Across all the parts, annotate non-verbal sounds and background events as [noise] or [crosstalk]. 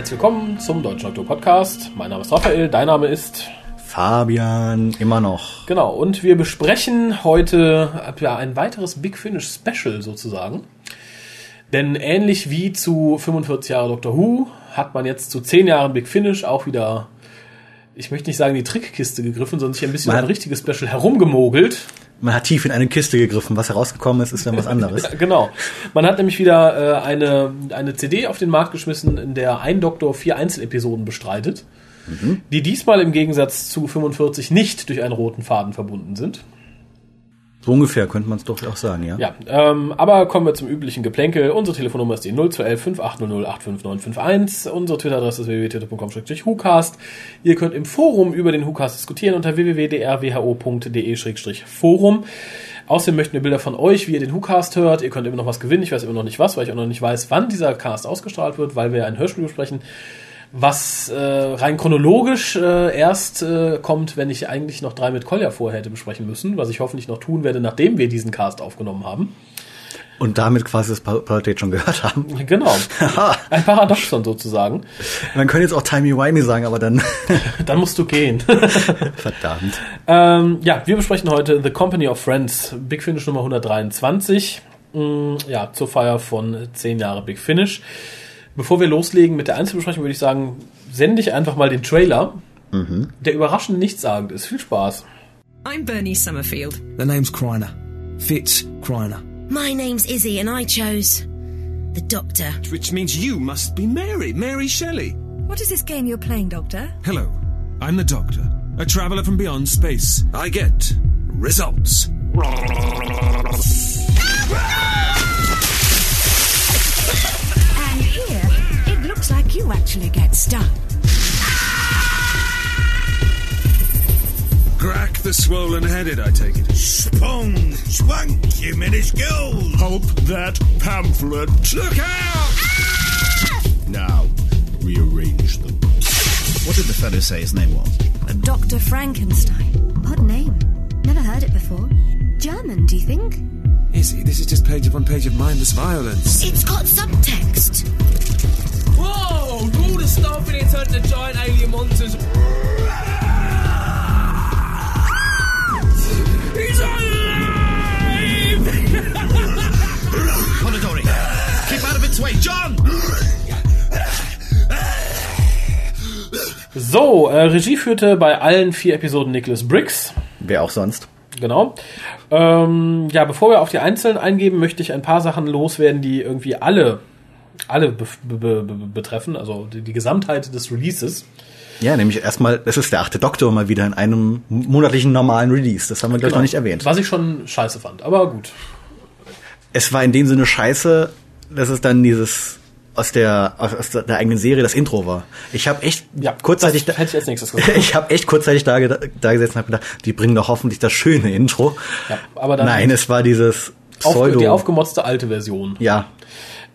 Herzlich willkommen zum Deutschen Doktor Podcast. Mein Name ist Raphael, dein Name ist Fabian, immer noch. Genau, und wir besprechen heute ja, ein weiteres Big Finish Special sozusagen. Denn ähnlich wie zu 45 Jahre Doctor Who hat man jetzt zu 10 Jahren Big Finish auch wieder, ich möchte nicht sagen die Trickkiste gegriffen, sondern sich ein bisschen Man- ein richtiges Special herumgemogelt. Man hat tief in eine Kiste gegriffen. Was herausgekommen ist, ist dann was anderes. [laughs] Genau. Man hat nämlich wieder äh, eine, eine CD auf den Markt geschmissen, in der ein Doktor vier Einzelepisoden bestreitet, die diesmal im Gegensatz zu 45 nicht durch einen roten Faden verbunden sind. So ungefähr könnte man es doch auch sagen, ja. Ja, ähm, aber kommen wir zum üblichen Geplänkel. Unsere Telefonnummer ist die 0211 5800 85951. Unsere Twitter-Adresse ist www.twitter.com-hucast. Ihr könnt im Forum über den Hucast diskutieren unter www.drwho.de-forum. Außerdem möchten wir Bilder von euch, wie ihr den Hucast hört. Ihr könnt immer noch was gewinnen. Ich weiß immer noch nicht was, weil ich auch noch nicht weiß, wann dieser Cast ausgestrahlt wird, weil wir ein Hörspiel besprechen was äh, rein chronologisch äh, erst äh, kommt, wenn ich eigentlich noch drei mit Kolja vorher hätte besprechen müssen, was ich hoffentlich noch tun werde, nachdem wir diesen Cast aufgenommen haben. Und damit quasi das Palatät schon gehört haben. Genau. [laughs] Ein Paradoxon sozusagen. Man könnte jetzt auch Timey-Wimey sagen, aber dann [laughs] Dann musst du gehen. [laughs] verdammt. ähm, ja, wir besprechen heute The Company of Friends, Big Finish Nummer 123. Mm, Ja, zur Feier von 10 Jahre Big Finish. Bevor wir loslegen mit der Einzelbesprechung, würde ich sagen, sende ich einfach mal den Trailer, der überraschend nichtssagend ist. Viel Spaß. I'm Bernie Summerfield. The name's Kreiner. Fitz Kreiner. My name's Izzy, and I chose the Doctor. Which means you must be Mary, Mary Shelley. What is this game you're playing, Doctor? Hello, I'm the Doctor, a traveller from beyond space. I get results. [laughs] you actually get stuck. Crack the swollen headed, I take it. Spong, swank, you minuscule. Pulp that pamphlet. Look out! Ah! Now, rearrange them. What did the fellow say his name was? Dr. Frankenstein. Odd name. Never heard it before. German, do you think? Izzy, this is just page upon page of mindless violence. It's got subtext. Whoa! All the stuff in it turned to giant alien monsters. He's alive! Polidori, keep out of its way. John! So, äh, Regie führte bei allen vier Episoden Nicholas Briggs. Wer auch sonst. Genau. Ähm, ja, bevor wir auf die Einzelnen eingeben, möchte ich ein paar Sachen loswerden, die irgendwie alle, alle be be be betreffen, also die, die Gesamtheit des Releases. Ja, nämlich erstmal, es ist der achte Doktor mal wieder in einem monatlichen normalen Release. Das haben wir, glaube ich, noch nicht erwähnt. Was ich schon scheiße fand, aber gut. Es war in dem Sinne scheiße, dass es dann dieses aus der aus der eigenen Serie das Intro war. Ich habe echt Ja, kurzzeitig das hätte ich als nächstes gesagt. [laughs] ich habe echt kurzzeitig da, da gesessen und habe gedacht, die bringen doch hoffentlich das schöne Intro. Ja, aber dann Nein, es war dieses Auf, Pseudo. die aufgemotzte alte Version. ja,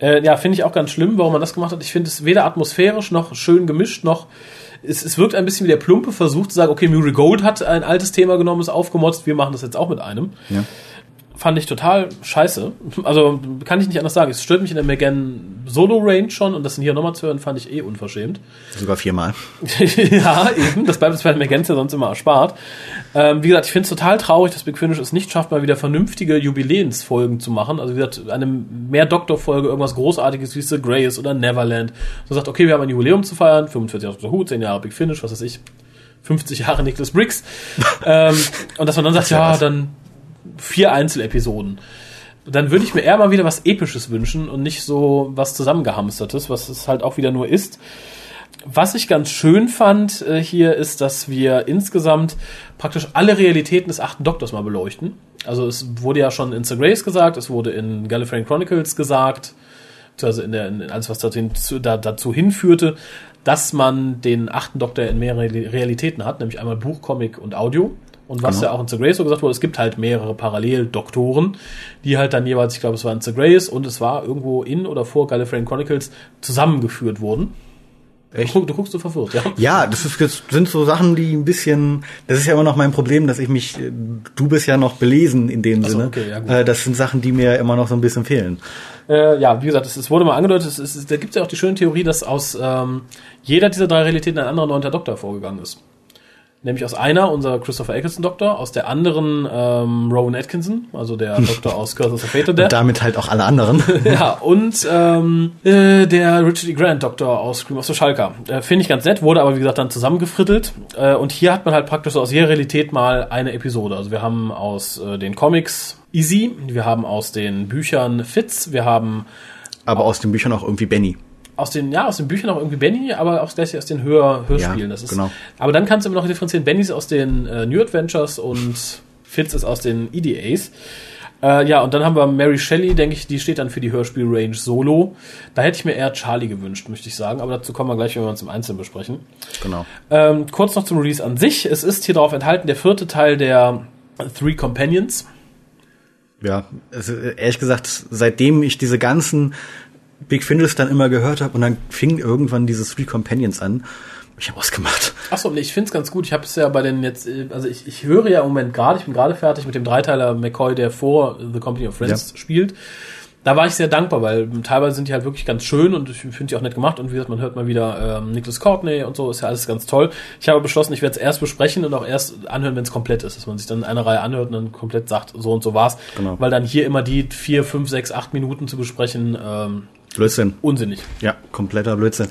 Äh, ja, finde ich auch ganz schlimm, warum man das gemacht hat. Ich finde es weder atmosphärisch noch schön gemischt, noch es, es wirkt ein bisschen wie der plumpe Versuch zu sagen, okay, Muriel Gold hat ein altes Thema genommen, ist aufgemotzt, wir machen das jetzt auch mit einem. ja. Fand ich total scheiße. Also kann ich nicht anders sagen. Es stört mich in der Megan Solo Range schon und das hier nochmal zu hören, fand ich eh unverschämt. sogar viermal. [laughs] ja, eben. Das bleibt uns bei der Megan ja sonst immer erspart. Ähm, wie gesagt, ich finde es total traurig, dass Big Finish es nicht schafft, mal wieder vernünftige Jubiläensfolgen zu machen. Also wie gesagt, eine mehr Doktorfolge, irgendwas Großartiges wie The Greys oder Neverland. So sagt, okay, wir haben ein Jubiläum zu feiern, 45 Jahre Who, 10 Jahre Big Finish, was weiß ich, 50 Jahre Nicholas Briggs. [laughs] ähm, und dass man dann sagt, ja, was. dann vier Einzelepisoden. Dann würde ich mir eher mal wieder was Episches wünschen und nicht so was zusammengehamstertes, was es halt auch wieder nur ist. Was ich ganz schön fand äh, hier ist, dass wir insgesamt praktisch alle Realitäten des achten Doktors mal beleuchten. Also es wurde ja schon in The Grace gesagt, es wurde in Gallifreyan Chronicles gesagt, also in, der, in alles, was dazu, zu- da, dazu hinführte, dass man den achten Doktor in mehrere Realitäten hat, nämlich einmal Buch, Comic und Audio. Und was Genau. ja auch in The Grace so gesagt wurde, es gibt halt mehrere Paralleldoktoren, die halt dann jeweils, ich glaube, es war in The Grace und es war irgendwo in oder vor Gallifreyan Chronicles zusammengeführt wurden. Echt? Du, guckst so verwirrt, ja. Ja, das, ist, das sind so Sachen, die ein bisschen, das ist ja immer noch mein Problem, dass ich mich, du bist ja noch belesen in dem so, Sinne. okay, ja. Äh, das sind Sachen, die mir immer noch so ein bisschen fehlen. Äh, ja, wie gesagt, es, es wurde mal angedeutet, es, es, da gibt es ja auch die schöne Theorie, dass aus ähm, jeder dieser drei Realitäten ein anderer neunter Doktor vorgegangen ist. Nämlich aus einer unser Christopher Eccleston Doktor, aus der anderen ähm, Rowan Atkinson, also der [laughs] Doktor aus Curse of the Fate Und Death. damit halt auch alle anderen. [laughs] Ja, und ähm, äh, der Richard E. Grant Doktor aus Scream of the Schalker. Äh, Finde ich ganz nett, wurde aber wie gesagt dann zusammengefrittelt. Äh, und hier hat man halt praktisch so aus jeder Realität mal eine Episode. Also wir haben aus äh, den Comics Easy, wir haben aus den Büchern Fitz, wir haben Aber aus den Büchern auch irgendwie Benny. Aus den, ja, aus den Büchern auch irgendwie Benny, aber auch gleich aus den Hör Hörspielen. Ja, das ist, genau. Aber dann kannst du immer noch differenzieren. Benny ist aus den äh, New Adventures und Fitz ist aus den EDAs. Äh, ja, und dann haben wir Mary Shelley, denke ich, die steht dann für die Hörspiel-Range Solo. Da hätte ich mir eher Charlie gewünscht, möchte ich sagen, aber dazu kommen wir gleich, wenn wir uns im Einzelnen besprechen. Genau. Ähm, kurz noch zum Release an sich. Es ist hier drauf enthalten der vierte Teil der Three Companions. Ja, also, ehrlich gesagt, seitdem ich diese ganzen Big Findles dann immer gehört habe und dann fing irgendwann diese Three Companions an, ich habe ausgemacht. Achso, nee, ich find's ganz gut. Ich habe es ja bei den jetzt, äh, also ich, ich höre ja im Moment gerade, ich bin gerade fertig mit dem Dreiteiler McCoy, der vor The Company of Friends Ja. spielt. Da war ich sehr dankbar, weil teilweise sind die halt wirklich ganz schön und ich finde die auch nett gemacht und wie gesagt, man hört mal wieder ähm, Nicholas Courtney und so, ist ja alles ganz toll. Ich habe beschlossen, ich werde es erst besprechen und auch erst anhören, wenn es komplett ist, dass man sich dann eine Reihe anhört und dann komplett sagt, so und so war's. Genau. Weil dann hier immer die vier, fünf, sechs, acht Minuten zu besprechen, ähm, Blödsinn. unsinnig. Ja, kompletter Blödsinn.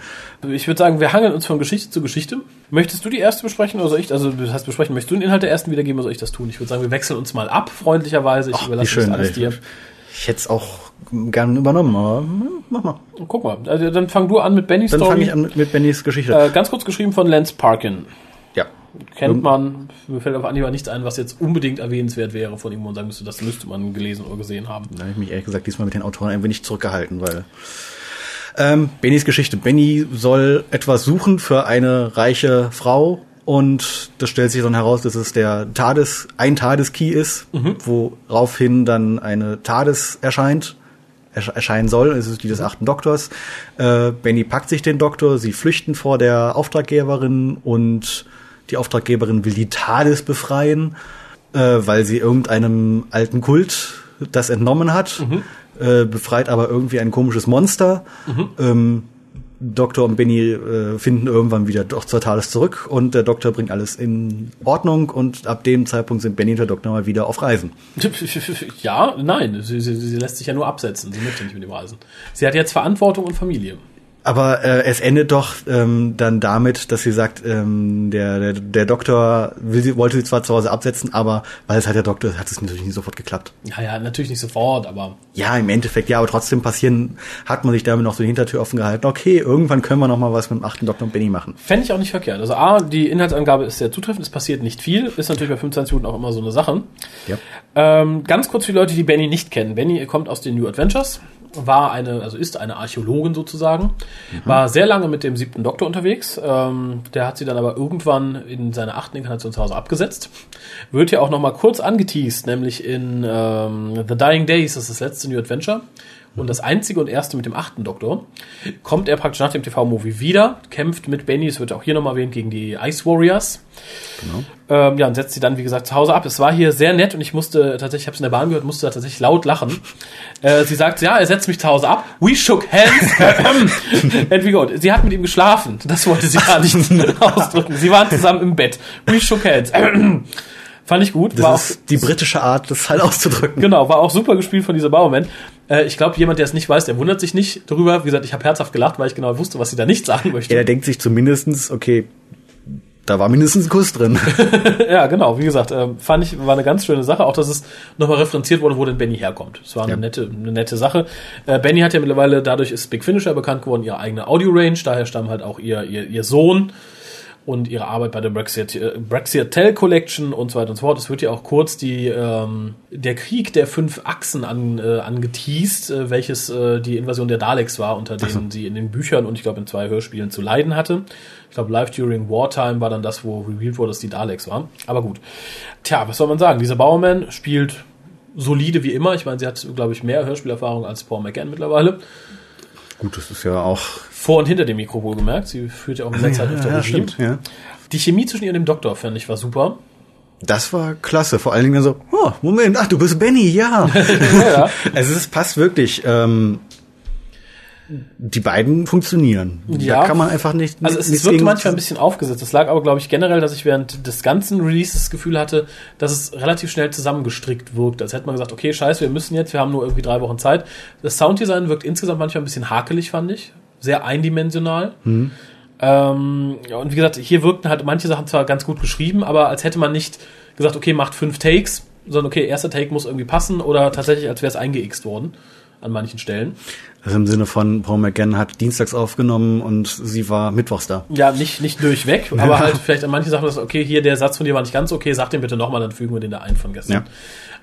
Ich würde sagen, wir hangeln uns von Geschichte zu Geschichte. Möchtest du die erste besprechen oder soll ich? Also, das heißt besprechen, möchtest du den Inhalt der ersten wiedergeben oder soll ich das tun? Ich würde sagen, wir wechseln uns mal ab, freundlicherweise. Ich Ach, überlasse schön, das alles ey. dir. Ich hätte es auch gern übernommen, aber mach mal. Guck mal, also, dann fang du an mit Bennys Dann Story. fange ich an mit, mit Bennys Geschichte. Äh, ganz kurz geschrieben von Lance Parkin. Kennt man, mir fällt auf Anhieb nichts ein, was jetzt unbedingt erwähnenswert wäre von ihm und sagen müsste, das müsste man gelesen oder gesehen haben. Da habe ich mich ehrlich gesagt diesmal mit den Autoren ein wenig zurückgehalten, weil ähm, Bennys Geschichte. Benny soll etwas suchen für eine reiche Frau und das stellt sich dann heraus, dass es der TARDIS, ein TARDIS-Key ist, woraufhin dann eine TARDIS erscheint, ersch erscheinen soll. Es ist die des achten Doktors. Äh, Benny packt sich den Doktor, sie flüchten vor der Auftraggeberin und die Auftraggeberin will die TARDIS befreien, äh, weil sie irgendeinem alten Kult das entnommen hat, äh, befreit aber irgendwie ein komisches Monster. Ähm, Doktor und Benny äh, finden irgendwann wieder doch zur TARDIS zurück und der Doktor bringt alles in Ordnung und ab dem Zeitpunkt sind Benny und der Doktor mal wieder auf Reisen. [laughs] Ja, nein, sie, sie, sie lässt sich ja nur absetzen. Sie möchte nicht mit ihm reisen. Sie hat jetzt Verantwortung und Familie. Aber äh, es endet doch ähm, dann damit, dass sie sagt, ähm, der, der, der Doktor will sie, wollte sie zwar zu Hause absetzen, aber weil es halt der Doktor ist, hat es natürlich nicht sofort geklappt. Ja, ja, natürlich nicht sofort, aber Ja, im Endeffekt ja, aber trotzdem passieren, hat man sich damit noch so die Hintertür offen gehalten. Okay, irgendwann können wir noch mal was mit dem achten Doktor und Benny machen. Fände ich auch nicht verkehrt. Also A, die Inhaltsangabe ist sehr zutreffend, es passiert nicht viel, ist natürlich bei 25 Minuten auch immer so eine Sache. Ja. Ähm, ganz kurz für die Leute, die Benny nicht kennen. Benny kommt aus den New Adventures, war eine, also ist eine Archäologin sozusagen, war sehr lange mit dem siebten Doktor unterwegs. Ähm, der hat sie dann aber irgendwann in seiner achten Inkarnation zu Hause abgesetzt. Wird hier auch noch mal kurz angeteased, nämlich in ähm, The Dying Days, das ist das letzte New Adventure. Und das einzige und erste mit dem achten Doktor kommt er praktisch nach dem TV-Movie wieder, kämpft mit Benny, es wird auch hier nochmal erwähnt, gegen die Ice Warriors. Ähm, ja, und setzt sie dann, wie gesagt, zu Hause ab. Es war hier sehr nett und ich musste tatsächlich, ich habe es in der Bahn gehört, musste da tatsächlich laut lachen. Äh, sie sagt, ja, er setzt mich zu Hause ab. We shook hands. And we go. Sie hat mit ihm geschlafen. Das wollte sie gar nicht [laughs] ausdrücken. Sie waren zusammen im Bett. We shook hands. [clears throat] Fand ich gut. war auch, Das ist die britische Art, das halt auszudrücken. Genau, war auch super gespielt von dieser Bauerman. Äh, ich glaube, jemand, der es nicht weiß, der wundert sich nicht darüber. Wie gesagt, ich habe herzhaft gelacht, weil ich genau wusste, was sie da nicht sagen möchte. Ja, der denkt sich zumindestens, okay, da war mindestens ein Kuss drin. [laughs] Ja, genau. Wie gesagt, ähm, fand ich, war eine ganz schöne Sache. Auch, dass es nochmal referenziert wurde, wo denn Benny herkommt. Es war eine Ja. nette, eine nette Sache. Äh, Benny hat ja mittlerweile, dadurch ist Big Finisher bekannt geworden, ihre eigene Audio-Range. Daher stammt halt auch ihr, ihr, ihr Sohn und ihre Arbeit bei der Brexit, äh, Brexit Collection und so weiter und so fort. Es wird ja auch kurz die, ähm, der Krieg der fünf Achsen an, äh, angeteased, äh, welches äh, die Invasion der Daleks war, unter denen sie in den Büchern und ich glaube in zwei Hörspielen zu leiden hatte. Ich glaube, Live During Wartime war dann das, wo revealed wurde, dass die Daleks waren. Aber gut. Tja, was soll man sagen? Diese Bowerman spielt solide wie immer. Ich meine, sie hat, glaube ich, mehr Hörspielerfahrung als Paul McGann mittlerweile. Gut, das ist ja auch Vor und hinter dem Mikro wohlgemerkt. Sie führt ja auch in der Zeit öfter ja, Regie. stimmt, ja. Die Chemie zwischen ihr und dem Doktor, fand ich, war super. Das war klasse. Vor allen Dingen so, oh, Moment, ach, du bist Benny, ja. [laughs] ja. Also es passt wirklich. Ähm, die beiden funktionieren. Ja. Da kann man einfach nicht. Also es, es gegen- manchmal ein bisschen aufgesetzt. Das lag aber, glaube ich, generell, dass ich während des ganzen Releases das Gefühl hatte, dass es relativ schnell zusammengestrickt wirkt. Als hätte man gesagt, okay, scheiße, wir müssen jetzt, wir haben nur irgendwie drei Wochen Zeit. Das Sounddesign wirkt insgesamt manchmal ein bisschen hakelig, fand ich. Sehr eindimensional. Mhm. Ähm, ja, und wie gesagt, hier wirkten halt manche Sachen zwar ganz gut geschrieben, aber als hätte man nicht gesagt, okay, macht fünf Takes, sondern okay, erster Take muss irgendwie passen oder tatsächlich, als wäre es eingeixt worden an manchen Stellen. Also im Sinne von Paul McGann hat dienstags aufgenommen und sie war mittwochs da. Ja, nicht, nicht durchweg, [laughs] aber halt vielleicht an manchen Sachen, dass, okay, hier der Satz von dir war nicht ganz okay, sag den bitte nochmal, dann fügen wir den da ein von gestern.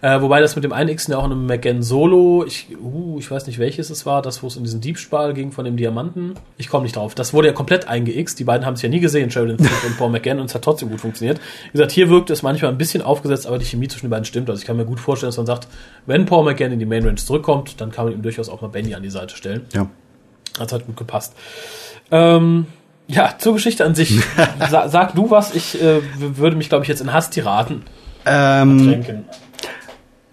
Äh, wobei das mit dem Einixen ja auch in einem McGann Solo, ich, uh, ich weiß nicht welches es war, das, wo es in diesen Diebstahl ging von dem Diamanten. Ich komme nicht drauf. Das wurde ja komplett eingeixt. Die beiden haben es ja nie gesehen, Sheridan Smith und Paul McGann, und es hat trotzdem gut funktioniert. Wie gesagt, hier wirkt es manchmal ein bisschen aufgesetzt, aber die Chemie zwischen den beiden stimmt. Also ich kann mir gut vorstellen, dass man sagt, wenn Paul McGann in die Main Range zurückkommt, dann kann man ihm durchaus auch mal Benny an die Seite stellen. Ja. Das hat gut gepasst. Ähm, ja, zur Geschichte an sich. [laughs] Sa sag du was, ich äh, würde mich, glaube ich, jetzt in Hasstiraden Ähm, tränken.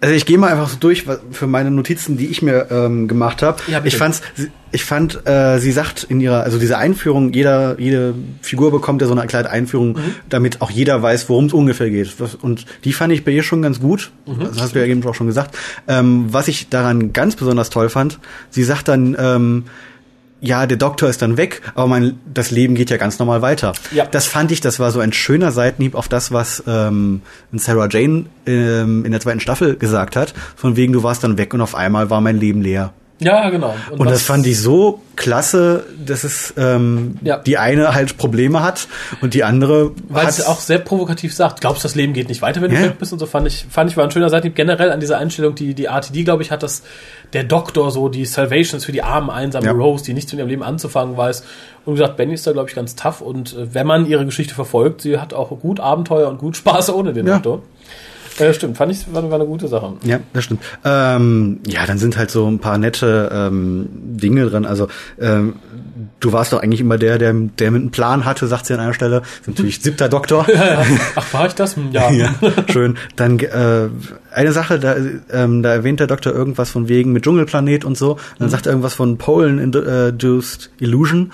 Also ich gehe mal einfach so durch für meine Notizen, die ich mir ähm, gemacht habe. Ja, ich fand's, ich fand, äh, sie sagt in ihrer, also diese Einführung, jeder, jede Figur bekommt ja so eine kleine Einführung, Mhm. damit auch jeder weiß, worum es ungefähr geht. Und die fand ich bei ihr schon ganz gut. Mhm. Das hast du ja eben auch schon gesagt. Ähm, was ich daran ganz besonders toll fand, sie sagt dann, ähm, ja, der Doktor ist dann weg, aber mein, das Leben geht ja ganz normal weiter. Ja. Das fand ich, das war so ein schöner Seitenhieb auf das, was ähm, Sarah Jane ähm, in der zweiten Staffel gesagt hat. Von wegen, du warst dann weg und auf einmal war mein Leben leer. Ja, genau. Und was- das fand ich so klasse, dass es ähm, Ja. die eine halt Probleme hat und die andere Weil es auch sehr provokativ sagt, glaubst das Leben geht nicht weiter, wenn du Ja. weg bist und so fand ich, fand ich war ein schöner Seitenhieb generell an dieser Einstellung, die die RTD, glaube ich, hat, dass der Doktor so die Salvations für die armen, einsamen Ja. Rose, die nichts mit ihrem Leben anzufangen weiß. Und gesagt, Benny ist da, glaube ich, ganz tough und äh, wenn man ihre Geschichte verfolgt, sie hat auch gut Abenteuer und gut Spaß ohne den. Doktor. Äh, stimmt, fand ich, war, war eine gute Sache. Ja, das stimmt. Ähm, ja, dann sind halt so ein paar nette ähm, Dinge drin. Also ähm, du warst doch eigentlich immer der, der, der mit einem Plan hatte, sagt sie an einer Stelle. Ist natürlich [laughs] siebter Doktor. Ach, war ich das? Ja. [laughs] ja, schön. Dann äh, eine Sache, da, ähm, da erwähnt der Doktor irgendwas von wegen mit Dschungelplanet und so. Und dann sagt er irgendwas von Polen Induced Illusion.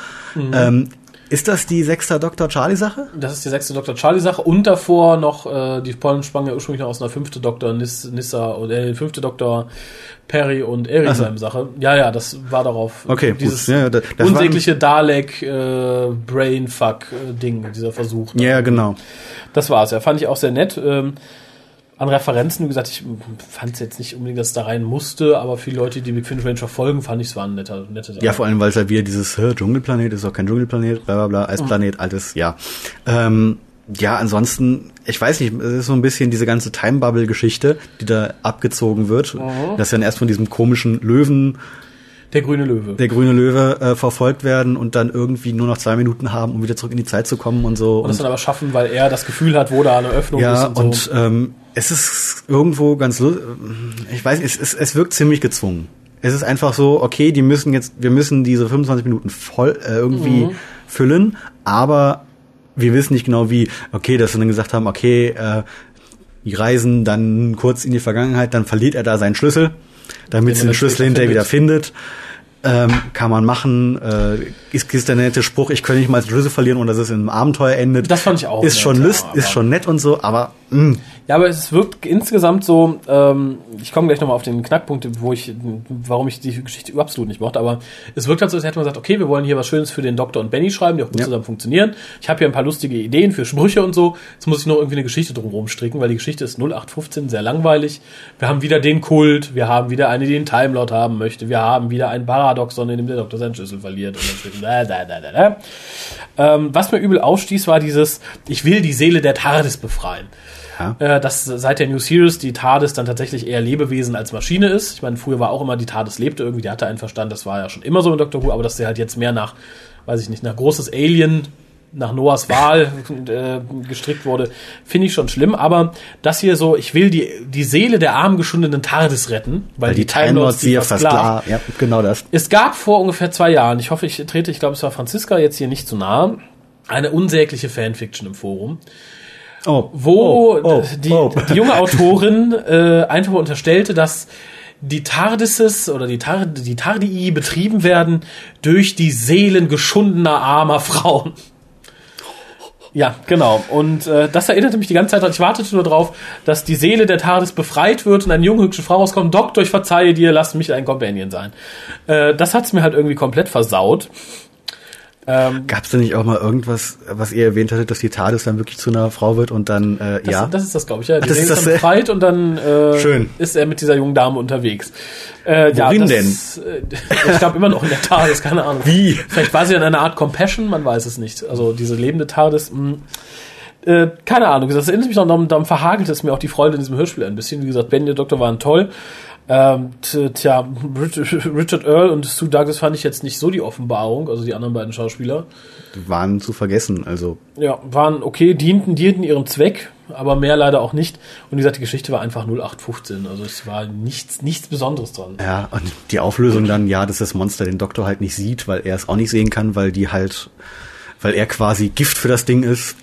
Ähm, ist das die sechster Doktor Charlie Sache? Das ist die sechste Dr. Charlie-Sache und davor noch, äh, die Pollen sprang ja ursprünglich noch aus einer fünfte Dr. Nis, Nissa und äh, fünfte Dr. Perry und Erisheim Sache. Ja, ja, das war darauf. Okay, gut. dieses Ja, das- das unsägliche Dalek äh, Brainfuck äh, Ding, dieser Versuch. Ja, genau. Das war's. Ja, fand ich auch sehr nett. Ähm, an Referenzen, wie gesagt, ich fand es jetzt nicht unbedingt, dass es da rein musste, aber für die Leute, die Big Finish Range verfolgen, fand ich es war ein netter, nette Sache. Ja, vor allem, weil es halt wieder dieses Dschungelplanet ist doch kein Dschungelplanet, bla bla bla, Eisplanet, altes, ja. Ähm, ja, ansonsten, ich weiß nicht, es ist so ein bisschen diese ganze Time Bubble Geschichte, die da abgezogen wird, dass dann erst von diesem komischen Löwen, Der grüne Löwe. der grüne Löwe, äh, verfolgt werden und dann irgendwie nur noch zwei Minuten haben, um wieder zurück in die Zeit zu kommen und so. und das dann aber schaffen, weil er das Gefühl hat, wo da eine Öffnung ja, ist und, und so. ähm, es ist irgendwo ganz, ich weiß, es, es, es wirkt ziemlich gezwungen. Es ist einfach so, okay, die müssen jetzt, wir müssen diese 25 Minuten voll äh, irgendwie Mhm. füllen, aber wir wissen nicht genau wie. Okay, dass sie dann gesagt haben, okay, äh, die reisen dann kurz in die Vergangenheit, dann verliert er da seinen Schlüssel, damit sie er den Schlüssel hinterher wieder findet. Ähm, kann man machen. Äh, ist, ist der nette Spruch, ich kann nicht mal den Schlüssel verlieren und dass es in einem Abenteuer endet. Das fand ich auch Ist nett, schon ja, lust, ist schon nett und so, aber mh, Ja, aber es wirkt insgesamt so, ähm, ich komme gleich nochmal auf den Knackpunkt, wo ich, warum ich die Geschichte absolut nicht mochte, aber es wirkt halt so, als hätte man gesagt, okay, wir wollen hier was Schönes für den Doktor und Benny schreiben, die auch gut Ja. zusammen funktionieren. Ich habe hier ein paar lustige Ideen für Sprüche und so. Jetzt muss ich noch irgendwie eine Geschichte drumherum stricken, weil die Geschichte ist 0815, sehr langweilig. Wir haben wieder den Kult, wir haben wieder eine, die einen Timelord haben möchte, wir haben wieder ein Paradoxon, in dem der Doktor seinen Schlüssel verliert und dann da, da, da, da. Ähm, was mir übel aufstieß, war dieses, ich will die Seele der TARDIS befreien. Ja. Äh, dass seit der New Series die TARDIS dann tatsächlich eher Lebewesen als Maschine ist. Ich meine, früher war auch immer, die TARDIS lebte irgendwie, die hatte einen Verstand, das war ja schon immer so in Doctor Who, aber dass sie halt jetzt mehr nach, weiß ich nicht, nach großes Alien nach Noahs Wahl äh, gestrickt wurde, finde ich schon schlimm. Aber das hier so, ich will die, die Seele der armen geschundenen TARDIS retten, weil, Weil die Time Lords sie ja versklavt. Ja, genau das. Es gab vor ungefähr zwei Jahren, ich hoffe, ich trete, ich glaube, es war Franziska jetzt hier nicht zu nahe, eine unsägliche Fanfiction im Forum, Oh, wo oh, oh, die, oh. die junge Autorin äh, einfach unterstellte, dass die TARDISes oder die, Tar die Tardii betrieben werden durch die Seelen geschundener armer Frauen. Ja, genau. Und äh, das erinnerte mich die ganze Zeit daran. Ich wartete nur drauf, dass die Seele der TARDIS befreit wird und eine junge, hübsche Frau rauskommt. Doktor, ich verzeihe dir, lass mich ein Companion sein. Äh, das hat's mir halt irgendwie komplett versaut. Ähm, Gab es denn nicht auch mal irgendwas, was ihr erwähnt hattet, dass die TARDIS dann wirklich zu einer Frau wird und dann, äh, das, ja? das ist das, glaube ich. Ja, die das ist das, dann befreit und dann äh, Schön. ist er mit dieser jungen Dame unterwegs. Äh, Worin ja, das, Äh, ich glaube immer noch in der TARDIS, keine Ahnung. Wie? Vielleicht war sie in einer Art Compassion, man weiß es nicht. Also diese lebende TARDIS, mh. Äh, keine Ahnung, das erinnert mich noch, daran, daran verhagelt es mir auch die Freude in diesem Hörspiel ein bisschen. Wie gesagt, Ben und der Doktor waren toll. Ähm, tja, [laughs] Richard Richard Earl und Sue Douglas fand ich jetzt nicht so die Offenbarung, also die anderen beiden Schauspieler. waren zu vergessen, also. Ja, waren okay, dienten, dienten ihrem Zweck, aber mehr leider auch nicht. Und wie gesagt, die Geschichte war einfach 0815, also es war nichts, nichts Besonderes dran. Ja, und die Auflösung dann, ja, dass das Monster den Doktor halt nicht sieht, weil er es auch nicht sehen kann, weil die halt, weil er quasi Gift für das Ding ist,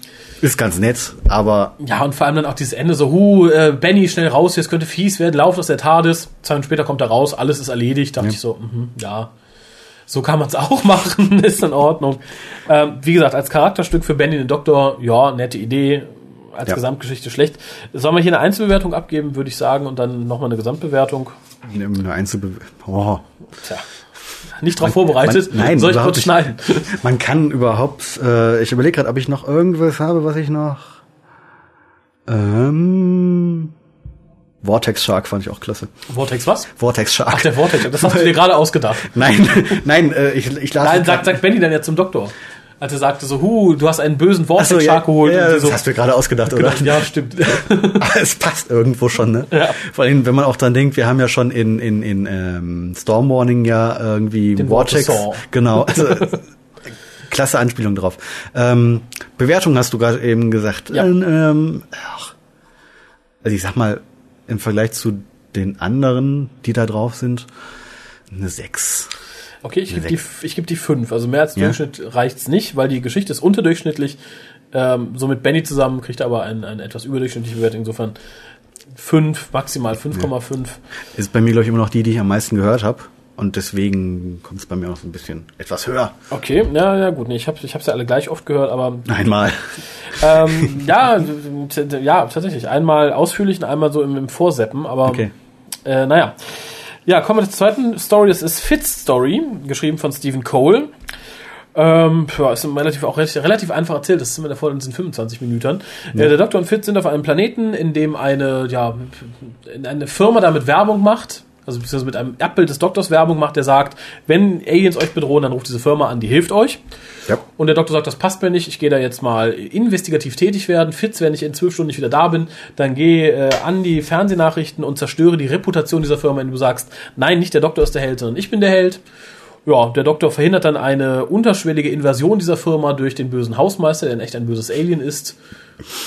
ist ganz nett, aber Ja, und vor allem dann auch dieses Ende so, hu, äh, Benny, schnell raus, hier, es könnte fies werden, lauf aus der TARDIS. Zwei Minuten später kommt er raus, alles ist erledigt. Dachte ich so, mhm, ja, so kann man es auch [laughs] machen, ist in Ordnung. Ähm, wie gesagt, als Charakterstück für Benny den Doktor, ja, nette Idee. Als Ja. Gesamtgeschichte schlecht. Sollen wir hier eine Einzelbewertung abgeben, würde ich sagen, und dann nochmal eine Gesamtbewertung. eine Einzelbe oh. Tja, nicht drauf vorbereitet. Man, nein, soll ich kurz schneiden? [laughs] Man kann überhaupt, äh, ich überlege gerade, ob ich noch irgendwas habe, was ich noch. Ähm, Vortex Shark fand ich auch klasse. Vortex was? Vortex Shark. Ach, der Vortex, das hast du [laughs] dir gerade ausgedacht. Nein, [laughs] nein, äh, ich, ich las. Nein, sagt, sagt Benny dann ja zum Doktor. Als er sagte so, hu, du hast einen bösen Ach so, ja, geholt. ja, das so, hast du gerade ausgedacht, oder? ja, stimmt. [laughs] Es passt irgendwo schon, ne? Ja. Vor allem, wenn man auch dran denkt, wir haben ja schon in, in, in ähm, Storm Warning ja irgendwie Den Saw. Genau. Also, klasse Anspielung drauf. Ähm, Bewertung hast du gerade eben gesagt. Ja. Ähm, ach, also ich sag mal, im Vergleich zu den anderen, die da drauf sind, eine 6. Okay, ich gebe die, ich geb die fünf. Also mehr als Ja? Durchschnitt reicht's nicht, weil die Geschichte ist unterdurchschnittlich. Ähm, so mit Benny zusammen kriegt er aber eine, eine etwas überdurchschnittliche Bewertung. Insofern fünf, maximal 5,5. Ist bei mir, glaube ich, immer noch die, die ich am meisten gehört habe. Und deswegen kommt es bei mir auch so ein bisschen etwas höher. Okay, ja, ja gut. Nee, ich habe ich hab's ja alle gleich oft gehört, aber Einmal. ähm, [laughs] ja, ja, tatsächlich. Einmal ausführlich und einmal so im, im Vorseppen, aber Okay. Äh, naja. Ja, kommen wir zur zweiten Story. Das ist Fitz Story, geschrieben von Stephen Cole. Ähm, ja, ist relativ, auch relativ, relativ einfach erzählt. Das immer der Vorteil in diesen 25 Minuten. Äh, der Doktor und Fitz sind auf einem Planeten, in dem eine, ja, eine Firma damit Werbung macht. Also beziehungsweise mit einem Abbild des Doktors Werbung macht, der sagt, wenn Aliens euch bedrohen, dann ruft diese Firma an, die hilft euch. Ja. Und der Doktor sagt, das passt mir nicht, ich gehe da jetzt mal investigativ tätig werden. Fitz, wenn ich in zwölf Stunden nicht wieder da bin, dann gehe äh, an die Fernsehnachrichten und zerstöre die Reputation dieser Firma, wenn du sagst, nein, nicht der Doktor ist der Held, sondern ich bin der Held. Ja, der Doktor verhindert dann eine unterschwellige Invasion dieser Firma durch den bösen Hausmeister, der in echt ein böses Alien ist.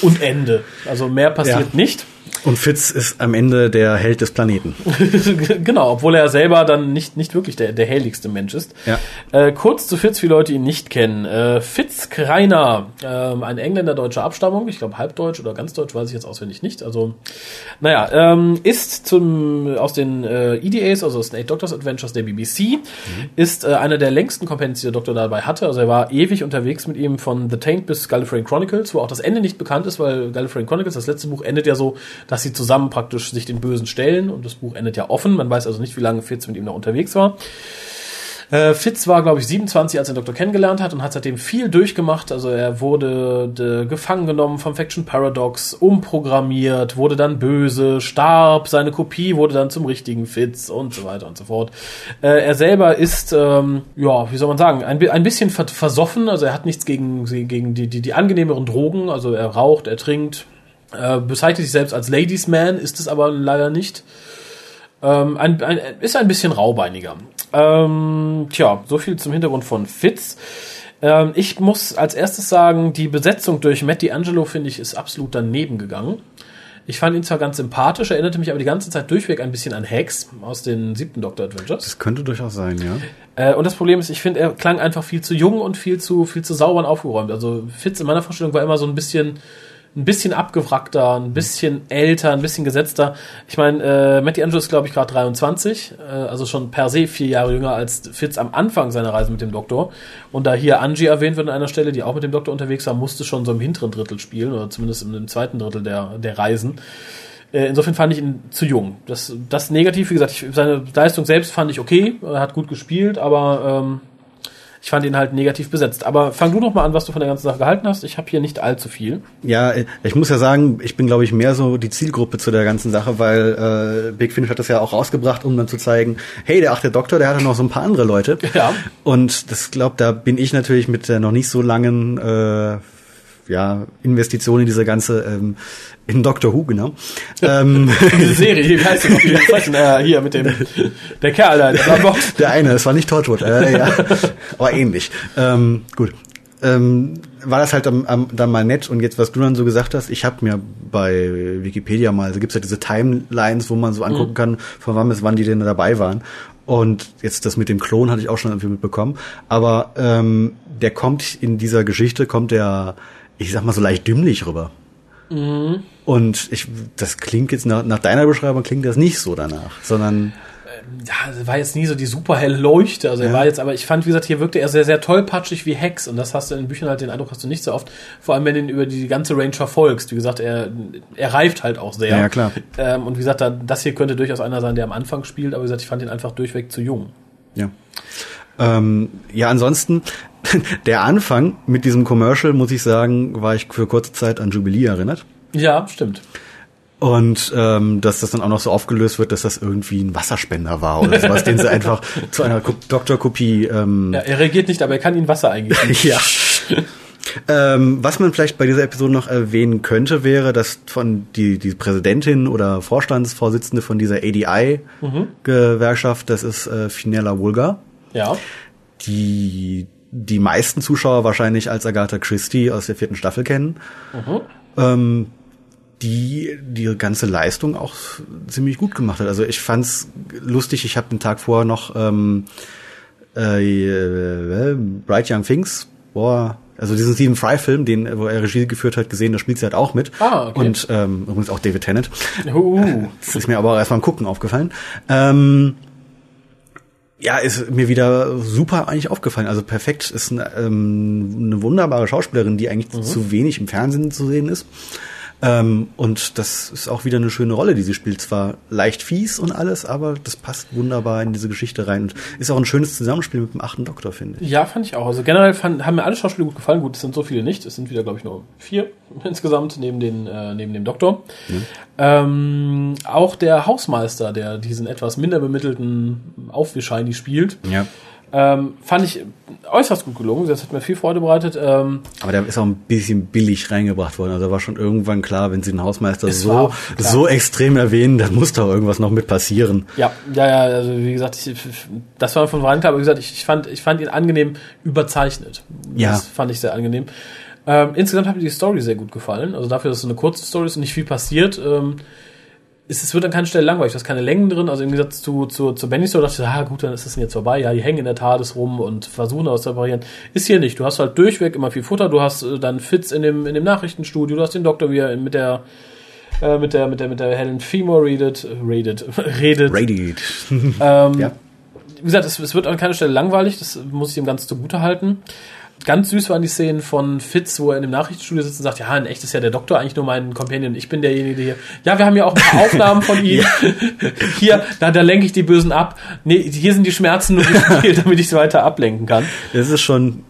Und Ende. Also mehr passiert Ja. nicht. Und Fitz ist am Ende der Held des Planeten. [laughs] genau, obwohl er selber dann nicht, nicht wirklich der, der helligste Mensch ist. Ja. Äh, kurz zu Fitz, wie Leute ihn nicht kennen. Äh, Fitz Kreiner, ähm, ein Engländer deutscher Abstammung, ich glaube halbdeutsch oder ganz deutsch, weiß ich jetzt auswendig nicht. Also, naja, ähm, ist zum, aus den äh, EDAs, also aus den Eight Doctors Adventures der BBC, ist äh, einer der längsten Companions, die der Doktor dabei hatte. Also er war ewig unterwegs mit ihm von The Taint bis Gallifreyan Chronicles, wo auch das Ende nicht bekannt ist, weil Gallifreyan Chronicles, das letzte Buch, endet ja so, dass sie zusammen praktisch sich den Bösen stellen und das Buch endet ja offen. Man weiß also nicht, wie lange Fitz mit ihm da unterwegs war. Äh, Fitz war, glaube ich, 27, als er den Doktor kennengelernt hat und hat seitdem viel durchgemacht. Also er wurde de, gefangen genommen vom Faction Paradox, umprogrammiert, wurde dann böse, starb, seine Kopie wurde dann zum richtigen Fitz und so weiter und so fort. Äh, er selber ist, ähm, ja, wie soll man sagen, ein, ein bisschen ver versoffen. Also er hat nichts gegen, gegen die, die, die angenehmeren Drogen. Also er raucht, er trinkt, äh, bezeichnet sich selbst als Ladies Man, ist es aber leider nicht. Ähm, ein, ein, ist ein bisschen raubeiniger. Ähm, tja, so viel zum Hintergrund von Fitz. Ähm, ich muss als erstes sagen, die Besetzung durch Matt D'Angelo, finde ich, ist absolut daneben gegangen. Ich fand ihn zwar ganz sympathisch, erinnerte mich aber die ganze Zeit durchweg ein bisschen an Hex aus den siebten Doctor Adventures. Das könnte durchaus sein, ja. Äh, und das Problem ist, ich finde, er klang einfach viel zu jung und viel zu, viel zu sauber und aufgeräumt. Also Fitz in meiner Vorstellung war immer so ein bisschen, ein bisschen abgewrackter, ein bisschen älter, ein bisschen gesetzter. Ich meine, äh, Matty Angelo ist, glaube ich, gerade 23, äh, also schon per se vier Jahre jünger als Fitz am Anfang seiner Reise mit dem Doktor. Und da hier Angie erwähnt wird an einer Stelle, die auch mit dem Doktor unterwegs war, musste schon so im hinteren Drittel spielen, oder zumindest im zweiten Drittel der, der Reisen. Äh, Insofern fand ich ihn zu jung. Das, das negativ, wie gesagt, ich, seine Leistung selbst fand ich okay, er hat gut gespielt, aber ähm, ich fand ihn halt negativ besetzt. Aber fang du noch mal an, was du von der ganzen Sache gehalten hast. Ich habe hier nicht allzu viel. Ja, ich muss ja sagen, ich bin, glaube ich, mehr so die Zielgruppe zu der ganzen Sache, weil äh, Big Finish hat das ja auch rausgebracht, um dann zu zeigen, hey, der achte Doktor, der hat ja noch so ein paar andere Leute. Ja. Und das glaube, da bin ich natürlich mit der noch nicht so langen äh, ja, Investition in diese ganze ähm, in Doctor Who, genau. ähm, [laughs] Diese Serie, wie heißt die noch? Die Frechen, äh, hier mit dem der Kerl da, der der eine, es war nicht Torchwood, äh, ja, aber [laughs] ähnlich. Ähm, gut. Ähm, war das halt am, am, dann mal nett und jetzt, was du dann so gesagt hast, ich habe mir bei Wikipedia mal, also gibt's ja diese Timelines, wo man so angucken kann, von wann bis wann die denn dabei waren. Und jetzt das mit dem Klon hatte ich auch schon irgendwie mitbekommen. Aber ähm, der kommt in dieser Geschichte, kommt der, ich sag mal so leicht dümmlich rüber. Und ich, das klingt jetzt nach, nach deiner Beschreibung klingt das nicht so danach, sondern ja, es war jetzt nie so die super helle Leuchte. Also er Ja. war jetzt, aber ich fand, wie gesagt, hier wirkte er sehr, sehr tollpatschig wie Hex. Und das hast du in den Büchern halt den Eindruck, hast du nicht so oft. Vor allem, wenn du ihn über die ganze Range verfolgst. Wie gesagt, er, er reift halt auch sehr. Ja, klar. Ähm, und wie gesagt, da, das hier könnte durchaus einer sein, der am Anfang spielt. Aber wie gesagt, ich fand ihn einfach durchweg zu jung. Ja. Ähm, ja, ansonsten, [laughs] der Anfang mit diesem Commercial, muss ich sagen, war ich für kurze Zeit an Jubilee erinnert. Ja, stimmt. Und ähm, dass das dann auch noch so aufgelöst wird, dass das irgendwie ein Wasserspender war oder sowas, den sie [laughs] einfach zu einer Ko- Doktorkopie ähm, Ja, er reagiert nicht, aber er kann ihn Wasser eingießen. [laughs] Ja. ähm, was man vielleicht bei dieser Episode noch erwähnen könnte, wäre, dass von die, die Präsidentin oder Vorstandsvorsitzende von dieser ADI-Gewerkschaft, das ist äh, Finella Vulgar, ja. die die meisten Zuschauer wahrscheinlich als Agatha Christie aus der vierten Staffel kennen, ähm, die die ganze Leistung auch ziemlich gut gemacht hat. Also ich fand's lustig, ich habe den Tag vorher noch ähm, äh, Bright Young Things, boah, also diesen Stephen Fry-Film, den wo er Regie geführt hat, gesehen, da spielt sie halt auch mit. Ah, okay. Und ähm, übrigens auch David Tennant. Uh. [laughs] Das ist mir aber auch erst beim Gucken aufgefallen. Ähm, ja, ist mir wieder super eigentlich aufgefallen. Also perfekt ist eine, ähm, eine wunderbare Schauspielerin, die eigentlich zu wenig im Fernsehen zu sehen ist. Ähm, und das ist auch wieder eine schöne Rolle, die sie spielt. Zwar leicht fies und alles, aber das passt wunderbar in diese Geschichte rein. Und ist auch ein schönes Zusammenspiel mit dem achten Doktor, finde ich. Ja, fand ich auch. Also generell fand, haben mir alle Schauspieler gut gefallen. Gut, es sind so viele nicht. Es sind wieder, glaube ich, nur vier [laughs] insgesamt neben, den, äh, neben dem Doktor. Ähm, auch der Hausmeister, der diesen etwas minder bemittelten Aufwischheini spielt, Ja. Ähm, fand ich äußerst gut gelungen. Das hat mir viel Freude bereitet. Ähm, Aber der ist auch ein bisschen billig reingebracht worden. Also war schon irgendwann klar, wenn sie den Hausmeister so, so extrem erwähnen, dann muss da irgendwas noch mit passieren. Ja, ja, ja, also wie gesagt, ich, das war von vornherein klar, aber wie gesagt, ich, ich, fand, ich fand ihn angenehm überzeichnet. Ja. Das fand ich sehr angenehm. Ähm, insgesamt hat mir die Story sehr gut gefallen. Also dafür, dass es eine kurze Story ist und nicht viel passiert, ähm, es wird an keiner Stelle langweilig, da ist keine Längen drin. Also im Gegensatz zu, zu, zu Benny Story dachte ich, ah gut, dann ist es jetzt vorbei. Ja, die hängen in der TARDIS rum und versuchen das zu reparieren. Ist hier nicht. Du hast halt durchweg immer viel Futter. Du hast äh, dann Fitz in dem, in dem Nachrichtenstudio. Du hast den Doktor, wie er mit der, äh, mit der, mit der, mit der Helen Femur redet, redet, [laughs] redet. Radiate. Ähm, Ja. Wie gesagt, es, es wird an keiner Stelle langweilig, das muss ich ihm ganz zugute halten. Ganz süß waren die Szenen von Fitz, wo er in dem Nachrichtenstudio sitzt und sagt, ja, in echt ist ja der Doktor eigentlich nur mein Companion, ich bin derjenige, der hier. Ja, wir haben ja auch ein paar Aufnahmen von ihm. [laughs] Hier, da, da lenke ich die Bösen ab. Nee, hier sind die Schmerzen nur gespielt, [laughs] damit ich sie weiter ablenken kann. Das ist schon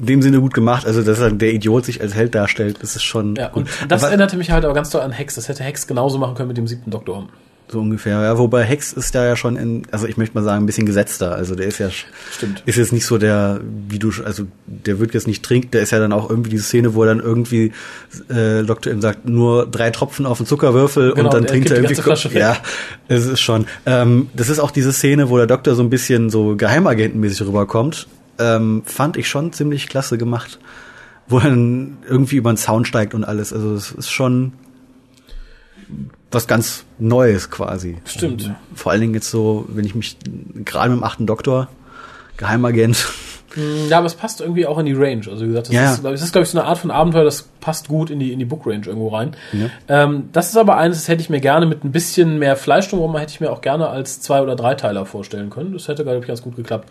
in dem Sinne gut gemacht. Also, dass er der Idiot sich als Held darstellt, das ist schon Ja, gut. und das Aber erinnerte mich halt auch ganz doll an Hex. Das hätte Hex genauso machen können mit dem siebten Doktor. So ungefähr. Ja, wobei Hex ist da ja schon in, also ich möchte mal sagen, ein bisschen gesetzter. Also der ist ja, Stimmt. ist jetzt nicht so der, wie du, also der wird jetzt nicht trinken. Der ist ja dann auch irgendwie diese Szene, wo er dann irgendwie äh, Dr. M sagt, nur drei Tropfen auf den Zuckerwürfel Genau, und dann er trinkt er die irgendwie. Ja, es ist schon. Ähm, das ist auch diese Szene, wo der Doktor so ein bisschen so Geheimagentenmäßig rüberkommt. ähm, fand ich schon ziemlich klasse gemacht. Wo er dann irgendwie über den Zaun steigt und alles. Also es ist schon was ganz Neues quasi. Stimmt. Und vor allen Dingen jetzt so, wenn ich mich gerade mit dem achten Doktor, Geheimagent, Ja, aber es passt irgendwie auch in die Range. Also wie gesagt, das Ja, ja. ist, ich, glaube ich so eine Art von Abenteuer, das passt gut in die in die Book Range irgendwo rein. Ähm, das ist aber eines, das hätte ich mir gerne mit ein bisschen mehr Fleisch drumherum, hätte ich mir auch gerne als zwei oder Dreiteiler vorstellen können. Das hätte glaube ich ganz gut geklappt.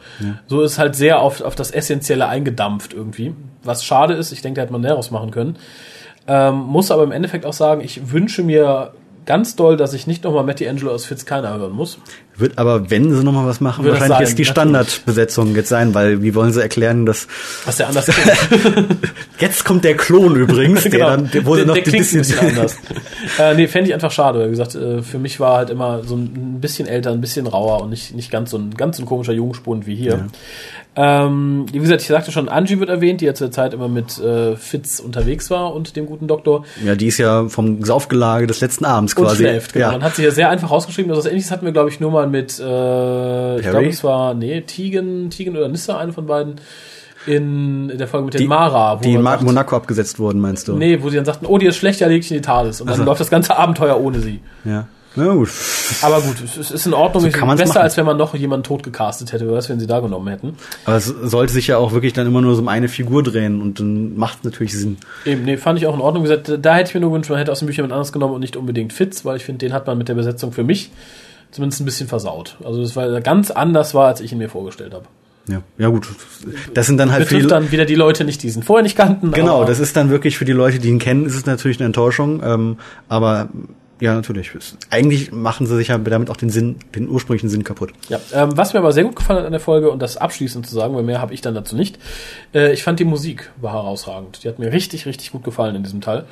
So ist halt sehr auf auf das Essentielle eingedampft irgendwie, was schade ist. Ich denke, da hätte man mehr draus machen können. Ähm, muss aber im Endeffekt auch sagen, ich wünsche mir ganz doll, dass ich nicht nochmal Matty Angelo aus Fitz keiner hören muss. Wird aber, wenn sie nochmal was machen, das wahrscheinlich jetzt die. Standardbesetzung jetzt sein, weil wie wollen sie erklären, dass Was der anders [laughs] jetzt kommt der Klon übrigens, der [laughs] dann, der, wo sie Genau. der, noch der ein klingt ein bisschen, bisschen anders. [laughs] äh, nee, fände ich einfach schade. Wie gesagt, äh, für mich war halt immer so ein bisschen älter, ein bisschen rauer und nicht, nicht ganz so ein, ganz so ein komischer Jungspund wie hier. Ähm, wie gesagt, ich sagte schon, Angie wird erwähnt, die ja zur Zeit immer mit äh, Fitz unterwegs war und dem guten Doktor. ja, die ist ja vom Saufgelage des letzten Abends Und quasi. schläft, genau. Ja. Man hat sie ja sehr einfach rausgeschrieben. Also was ähnliches hatten wir, glaube ich, nur mal mit, äh, ich glaube, es war, nee, Tegan, Tegan oder Nissa, eine von beiden, in der Folge mit den Die- Mara. Wo die in sagt- Monaco abgesetzt wurden, meinst du? Nee, wo sie dann sagten, oh, die ist schlecht, ja, leg ich in die TARDIS. Und dann Also. läuft das ganze Abenteuer ohne sie. Ja. Na gut. Aber gut, es ist- in Ordnung. So Es kann man's besser, machen. als wenn man noch jemanden tot gecastet hätte. Weiß, wenn sie da genommen hätten. Aber es sollte sich ja auch wirklich dann immer nur so um eine Figur drehen und dann macht es natürlich Sinn. Eben, nee, fand ich auch in Ordnung. Wie gesagt, da hätte ich mir nur gewünscht, man hätte aus den Büchern jemand anderes genommen und nicht unbedingt Fitz, weil ich finde, den hat man mit der Besetzung für mich zumindest ein bisschen versaut. Also das war ganz anders war, als ich ihn mir vorgestellt habe. Ja, ja gut. Das sind dann halt Betrifft dann wieder die Leute nicht, die ihn vorher nicht kannten. Genau, das ist dann wirklich für die Leute, die ihn kennen, ist es natürlich eine Enttäuschung. Ähm, aber ja, natürlich. Es- Eigentlich machen sie sich ja damit auch den Sinn, den ursprünglichen Sinn kaputt. Ja, ähm, was mir aber sehr gut gefallen hat an der Folge, und das abschließend zu sagen, weil mehr habe ich dann dazu nicht, äh, ich fand die Musik war herausragend. Die hat mir richtig, richtig gut gefallen in diesem Teil.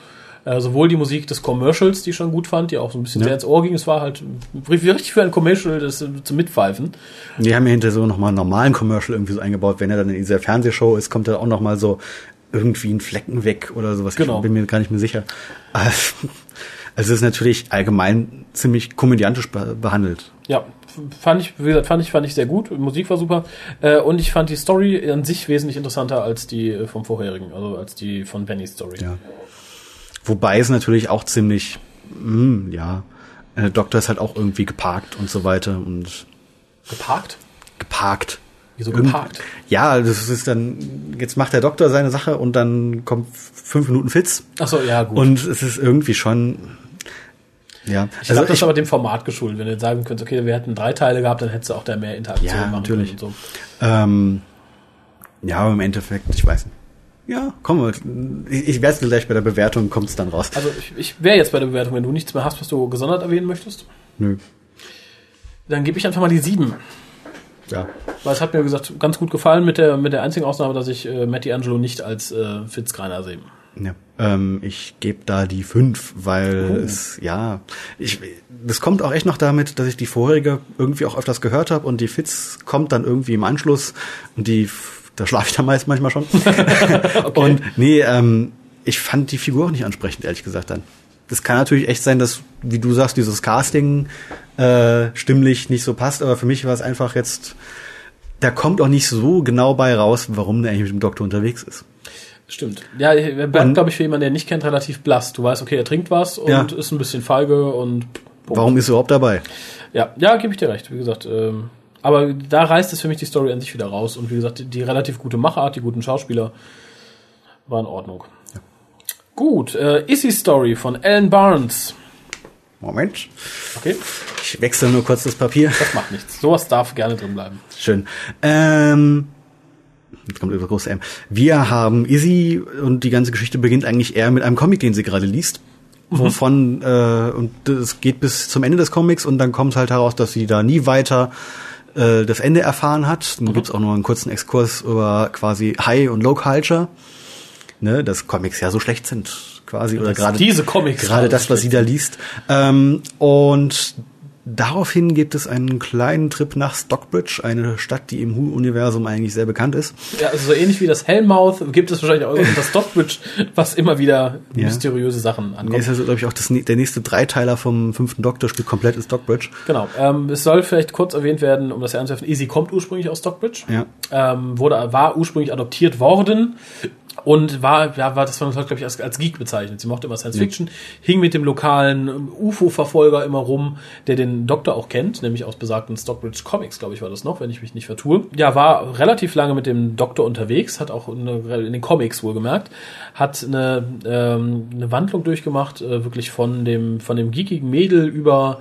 Äh, sowohl die Musik des Commercials, die ich schon gut fand, die auch so ein bisschen Ja. sehr ins Ohr ging. Es war halt richtig für ein Commercial das, äh, zum Mitpfeifen. Die haben ja hinter so nochmal einen normalen Commercial irgendwie so eingebaut. Wenn er dann in dieser Fernsehshow ist, kommt da auch nochmal so irgendwie ein Flecken weg oder sowas. Genau. Ich bin mir gar nicht mehr sicher. [laughs] Also es ist natürlich allgemein ziemlich komödiantisch be behandelt. Ja, fand ich, wie gesagt, fand ich, fand ich sehr gut. Musik war super. Äh, und ich fand die Story an sich wesentlich interessanter als die äh, vom vorherigen, also als die von Bennys Story. Ja. Wobei es natürlich auch ziemlich, mh, ja, der Doktor ist halt auch irgendwie geparkt und so weiter und Geparkt? geparkt. Wieso geparkt? Ja, das ist dann, jetzt macht der Doktor seine Sache und dann kommt fünf Minuten Fitz. Ach so, ja, gut. Und es ist irgendwie schon, ja. Ich glaube, das ist aber dem Format geschuldet. Wenn du jetzt sagen könntest, okay, wir hätten drei Teile gehabt, dann hättest du auch da mehr Interaktion Ja, machen natürlich. können und ähm, ja, aber im Endeffekt, ich weiß nicht. Ja, komm, ich, ich werde es gleich bei der Bewertung, kommt es dann raus. so. Also ich, ich wäre jetzt bei der Bewertung, wenn du nichts mehr hast, was du gesondert erwähnen möchtest, Nö. dann gebe ich einfach mal die sieben. Ja. Weil es hat mir, gesagt, ganz gut gefallen, mit der, mit der einzigen Ausnahme, dass ich äh, Matty Angelo nicht als äh, Fitzgreiner sehe. Ja. Ähm, ich gebe da die fünf, weil Oh. es, ja, ich, das kommt auch echt noch damit, dass ich die vorherige irgendwie auch öfters gehört habe und die Fitz kommt dann irgendwie im Anschluss und die, da schlafe ich dann meist manchmal schon. [laughs] [laughs] Und nee, ähm, ich fand die Figur auch nicht ansprechend, ehrlich gesagt dann. Das kann natürlich echt sein, dass, wie du sagst, dieses Casting äh, stimmlich nicht so passt, aber für mich war es einfach jetzt, da kommt auch nicht so genau bei raus, warum der eigentlich mit dem Doktor unterwegs ist. Stimmt. Ja, er bleibt, glaube ich, für jemanden, der ihn nicht kennt, relativ blass. Du weißt, okay, er trinkt was und Ja. ist ein bisschen feige und Punkt. Warum ist er überhaupt dabei? Ja, ja, gebe ich dir recht. Wie gesagt, ähm, aber da reißt es für mich die Story an sich wieder raus. Und wie gesagt, die, relativ gute Machart, die guten Schauspieler war in Ordnung. Gut, äh, Issy Story von Alan Barnes. Moment. Okay, Ich wechsle nur kurz das Papier. das macht nichts. Sowas darf gerne drin bleiben. Schön. Ähm, jetzt kommt das große M. Wir haben Izzy und die ganze Geschichte beginnt eigentlich eher mit einem Comic, den sie gerade liest. Wovon, äh, und es geht bis zum Ende des Comics und dann kommt halt heraus, dass sie da nie weiter äh, das Ende erfahren hat. Dann gibt's auch noch einen kurzen Exkurs über quasi High und Low Culture. Ne, dass Comics ja so schlecht sind, quasi, oder gerade diese Comics gerade das, was sie da liest. Ähm, und daraufhin gibt es einen kleinen Trip nach Stockbridge, eine Stadt, die im Who-Universum eigentlich sehr bekannt ist. Ja, also so ähnlich wie das Hellmouth gibt es wahrscheinlich auch das Stockbridge, was immer wieder Ja. mysteriöse Sachen ankommt. ist also, glaube ich, auch das, der nächste Dreiteiler vom fünften Doktor spielt komplett in Stockbridge. Genau. Ähm, es soll vielleicht kurz erwähnt werden, um das ernsthaft, Easy kommt ursprünglich aus Stockbridge. Ja. Ähm, wurde, war ursprünglich adoptiert worden und war, ja, war das war glaube ich, als, als Geek bezeichnet. Sie mochte immer Science Fiction, hing mit dem lokalen ähm, UFO-Verfolger immer rum, der den Doktor auch kennt, nämlich aus besagten Stockbridge Comics, glaube ich, war das noch, wenn ich mich nicht vertue. Ja, war relativ lange mit dem Doktor unterwegs, hat auch eine, in den Comics wohlgemerkt, hat eine, ähm, eine Wandlung durchgemacht, äh, wirklich von dem, von dem geekigen Mädel über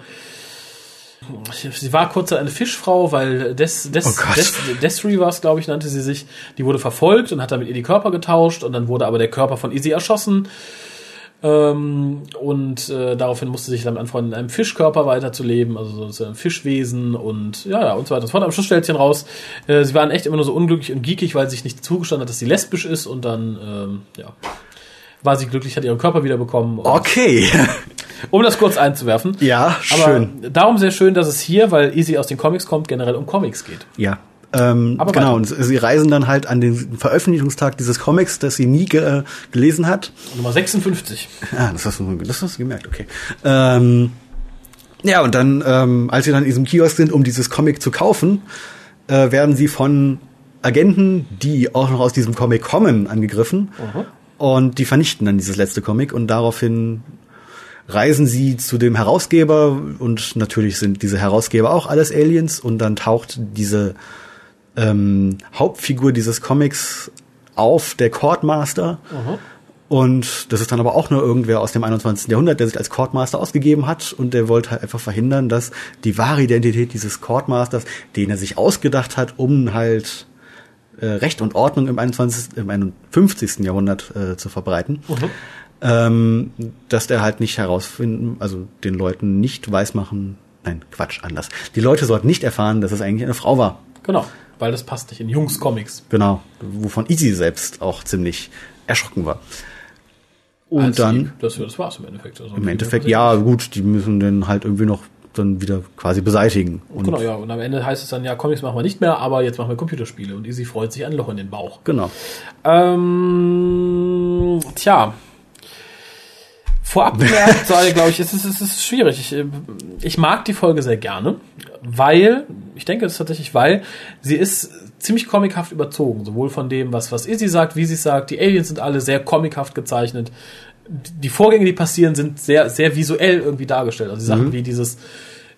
Sie war kurz eine Fischfrau, weil Des, Des, Oh. Des, Desri war es, glaube ich, nannte sie sich. Die wurde verfolgt und hat damit ihr die Körper getauscht und dann wurde aber der Körper von Izzy erschossen. Ähm, und äh, daraufhin musste sich dann anfangen, in einem Fischkörper weiterzuleben, also so ein Fischwesen und ja, ja, und so weiter und so fort. Am Schluss stellt sich dann raus, äh, sie waren echt immer nur so unglücklich und geekig, weil sie sich nicht zugestanden hat, dass sie lesbisch ist und dann, ähm, ja, war sie glücklich, hat ihren Körper wiederbekommen. Okay. [laughs] Um das kurz einzuwerfen. Ja, Aber schön. darum sehr schön, dass es hier, weil Easy aus den Comics kommt, generell um Comics geht. Ja. Ähm, Aber genau, weiter. und sie reisen dann halt an den Veröffentlichungstag dieses Comics, das sie nie ge äh, gelesen hat. Nummer 56. Ah, das hast du, das hast du gemerkt, okay. Ähm, ja, und dann, ähm, als sie dann in diesem Kiosk sind, um dieses Comic zu kaufen, äh, werden sie von Agenten, die auch noch aus diesem Comic kommen, angegriffen. Und die vernichten dann dieses letzte Comic und daraufhin reisen sie zu dem Herausgeber und natürlich sind diese Herausgeber auch alles Aliens und dann taucht diese ähm, Hauptfigur dieses Comics auf, der Courtmaster. Und das ist dann aber auch nur irgendwer aus dem 21. Jahrhundert, der sich als Courtmaster ausgegeben hat und der wollte halt einfach verhindern, dass die wahre Identität dieses Courtmasters, den er sich ausgedacht hat, um halt äh, Recht und Ordnung im 21. im 51. Jahrhundert äh, zu verbreiten, ähm, dass der halt nicht herausfinden, also den Leuten nicht weismachen, nein, Quatsch, anders. Die Leute sollten nicht erfahren, dass es eigentlich eine Frau war. Genau. Weil das passt nicht in Jungs-Comics. Genau, wovon Easy selbst auch ziemlich erschrocken war. Und Als dann die- Das, das war's im Endeffekt. Also im Endeffekt, ja, gut, die müssen den halt irgendwie noch dann wieder quasi beseitigen. Und Genau, ja. Und am Ende heißt es dann, ja, Comics machen wir nicht mehr, aber jetzt machen wir Computerspiele. Und Easy freut sich ein Loch in den Bauch. genau. Ähm, tja. Vorab bemerkt, [laughs] sage glaube ich, es ist, es ist schwierig. Ich, äh, ich mag die Folge sehr gerne, weil, ich denke es ist tatsächlich, weil sie ist ziemlich comichaft überzogen, sowohl von dem, was, was Izzy sagt, wie sie sagt. Die Aliens sind alle sehr comichaft gezeichnet. Die Vorgänge, die passieren, sind sehr, sehr visuell irgendwie dargestellt. Also Sachen wie dieses,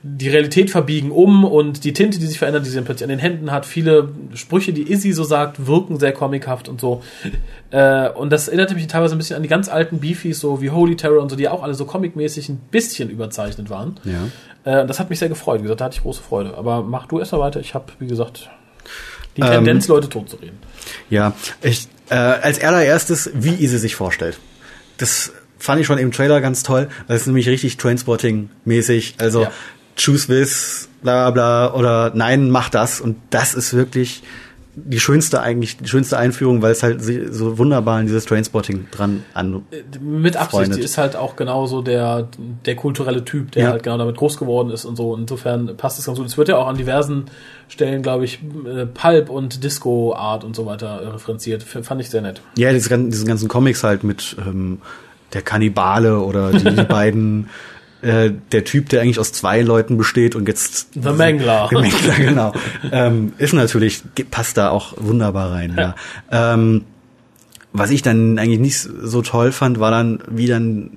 die Realität verbiegen um und die Tinte, die sich verändert, die sie dann plötzlich an den Händen hat. Viele Sprüche, die Izzy so sagt, wirken sehr comichaft und so. Äh, und das erinnerte mich teilweise ein bisschen an die ganz alten Beefies, so wie Holy Terror und so, die auch alle so comicmäßig ein bisschen überzeichnet waren. Ja. Äh, das hat mich sehr gefreut. Wie gesagt, da hatte ich große Freude. Aber mach du erst mal weiter. Ich habe, wie gesagt, die Ähm, Tendenz, Leute totzureden. Ja, ich, äh, als allererstes, wie Easy sich vorstellt. Das fand ich schon im Trailer ganz toll. Das ist nämlich richtig Trainspotting-mäßig. Also Ja. choose this, bla bla, oder nein, mach das. Und das ist wirklich die schönste eigentlich, die schönste Einführung, weil es halt so wunderbar an dieses Trainspotting dran an. Mit Absicht, die ist halt auch genauso der, der kulturelle Typ, der Ja. halt genau damit groß geworden ist und so. Insofern passt es ganz gut. Es wird ja auch an diversen Stellen, glaube ich, äh, Pulp und Disco-Art und so weiter äh, referenziert. Fand ich sehr nett. Ja, diese, gan- diesen ganzen Comics halt mit ähm, der Kannibale oder die, die [laughs] beiden, äh, der Typ, der eigentlich aus zwei Leuten besteht und jetzt The Mangler. [laughs] Der Mangler, genau. ähm, ist natürlich, passt da auch wunderbar rein, ja. Ähm, was ich dann eigentlich nicht so toll fand, war dann, wie dann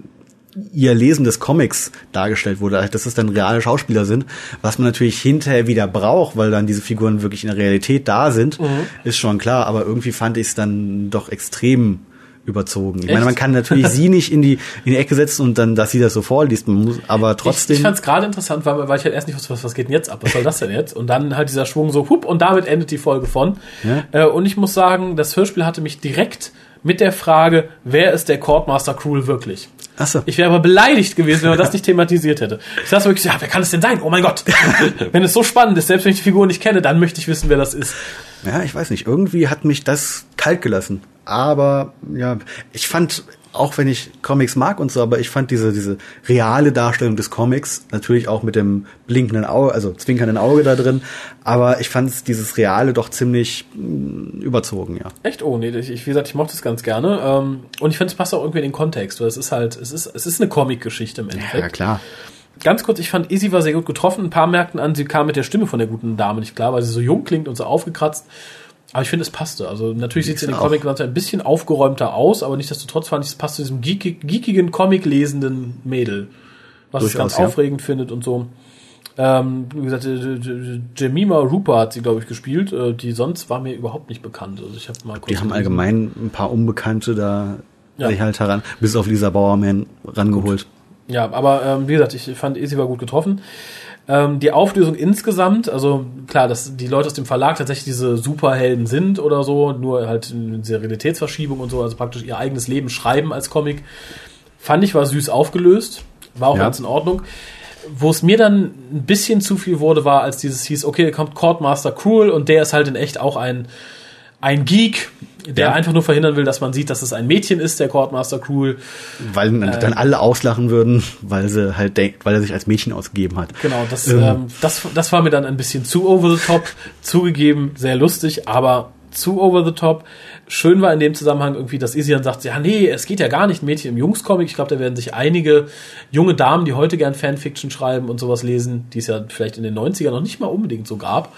ihr Lesen des Comics dargestellt wurde, dass es dann reale Schauspieler sind, was man natürlich hinterher wieder braucht, weil dann diese Figuren wirklich in der Realität da sind, Mhm. ist schon klar, aber irgendwie fand ich es dann doch extrem überzogen. Ich meine, Echt? man kann natürlich [laughs] sie nicht in die in die Ecke setzen und dann, dass sie das so vorliest, man muss, aber trotzdem. Ich, ich fand es gerade interessant, weil, weil ich halt erst nicht wusste, was, was geht denn jetzt ab? Was soll das denn jetzt? Und dann halt dieser Schwung so, hup, und damit endet die Folge von. Ja. Äh, und ich muss sagen, das Hörspiel hatte mich direkt mit der Frage, wer ist der Courtmaster Cruel wirklich? Ach so. Ich wäre aber beleidigt gewesen, wenn man das nicht thematisiert hätte. Ich saß wirklich, ja, wer kann es denn sein? Oh mein Gott. [laughs] wenn es so spannend ist, selbst wenn ich die Figur nicht kenne, dann möchte ich wissen, wer das ist. Ja, ich weiß nicht. Irgendwie hat mich das kalt gelassen. Aber ja, ich fand auch wenn ich Comics mag und so, aber ich fand diese, diese reale Darstellung des Comics, natürlich auch mit dem blinkenden Auge, also zwinkernden Auge da drin, aber ich fand dieses Reale doch ziemlich mh, überzogen, ja. Echt? Oh, nee, ich, wie gesagt, ich mochte es ganz gerne. Ähm, und ich finde, es passt auch irgendwie in den Kontext, weil es ist halt, es ist, es ist eine Comic-Geschichte im Endeffekt. klar. Ganz kurz, ich fand, Izzy war sehr gut getroffen. Ein paar merkten an, sie kam mit der Stimme von der guten Dame nicht klar, weil sie so jung klingt und so aufgekratzt. Aber ich finde, es passte. Also natürlich sieht sie in den. Comic ein bisschen aufgeräumter aus, aber nichtsdestotrotz fand ich, es passt zu diesem geekig, geekigen, Comic-lesenden Mädel. Was es Durchaus, ganz ja. aufregend findet und so. Ähm, wie gesagt, äh, J- J- Jemima Rupa hat sie, glaube ich, gespielt. Äh, die sonst war mir überhaupt nicht bekannt. Also ich habe mal kurz Die haben gelesen. allgemein ein paar Unbekannte da Ja. sich halt heran, bis auf Lisa Bauerman rangeholt. Ja, aber ähm, wie gesagt, ich fand, Izzy war gut getroffen. Ähm, die Auflösung insgesamt, also klar, dass die Leute aus dem Verlag tatsächlich diese Superhelden sind oder so, nur halt in dieser Realitätsverschiebung und so, also praktisch ihr eigenes Leben schreiben als Comic, fand ich war süß aufgelöst, war auch Ja. ganz in Ordnung. Wo es mir dann ein bisschen zu viel wurde, war, als dieses hieß, okay, kommt Courtmaster Cruel und der ist halt in echt auch ein, ein Geek, der Ja. einfach nur verhindern will, dass man sieht, dass es ein Mädchen ist, der Courtmaster Cruel. Weil dann, dann alle auslachen würden, weil sie halt denkt, weil er sich als Mädchen ausgegeben hat. Genau, das, Ähm. ähm, das, das war mir dann ein bisschen zu over the top. [laughs] Zugegeben, sehr lustig, aber zu over the top. Schön war in dem Zusammenhang irgendwie, dass dann sagt, ja, nee, es geht ja gar nicht, Mädchen im Jungscomic. Ich glaube, da werden sich einige junge Damen, die heute gern Fanfiction schreiben und sowas lesen, die es ja vielleicht in den 90ern noch nicht mal unbedingt so gab.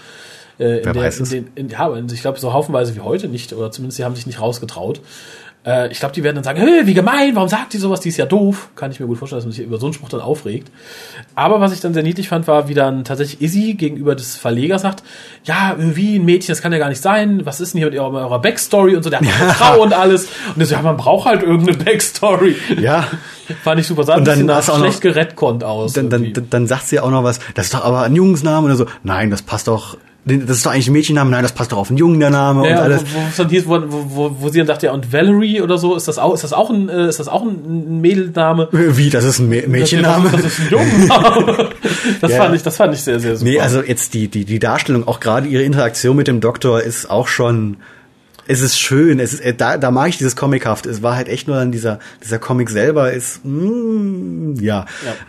Äh, in Wer der, weiß in es? den, in, ja, ich glaube, so haufenweise wie heute nicht, oder zumindest sie haben sich nicht rausgetraut. Äh, ich glaube, die werden dann sagen, hey, wie gemein, warum sagt die sowas, die ist ja doof. Kann ich mir gut vorstellen, dass man sich über so einen Spruch dann aufregt. Aber was ich dann sehr niedlich fand, war, wie dann tatsächlich Izzy gegenüber des Verlegers sagt, ja, wie ein Mädchen, das kann ja gar nicht sein, was ist denn hier mit eurer, eurer Backstory und so, der hat eine [laughs] Frau und alles. Und er so, ja, man braucht halt irgendeine Backstory. Ja, Fand ich super, sah Und dann es auch schlecht geredconnt aus. dann, dann, irgendwie. dann, dann sagt sie auch noch was, das ist doch aber ein Jungsname oder so. Nein, das passt doch, das ist doch eigentlich ein Mädchenname, nein, das passt doch auf einen Jungen, der Name und Ja, alles. wo, wo wo, wo, sie dann dachte, ja, und Valerie oder so, ist das auch, ist das auch ein, äh, ist das auch ein, Mädelname? Wie, das ist ein Mä- Mädchenname? Das ist ein Jungenname. [laughs] Das Ja. fand ich, das fand ich sehr, sehr super. Nee, also jetzt die, die, die Darstellung, auch gerade ihre Interaktion mit dem Doktor ist auch schon, es ist schön, es ist, äh, da, da mag ich dieses Comichaft. Es war halt echt nur dann dieser, dieser Comic selber ist, mm, ja,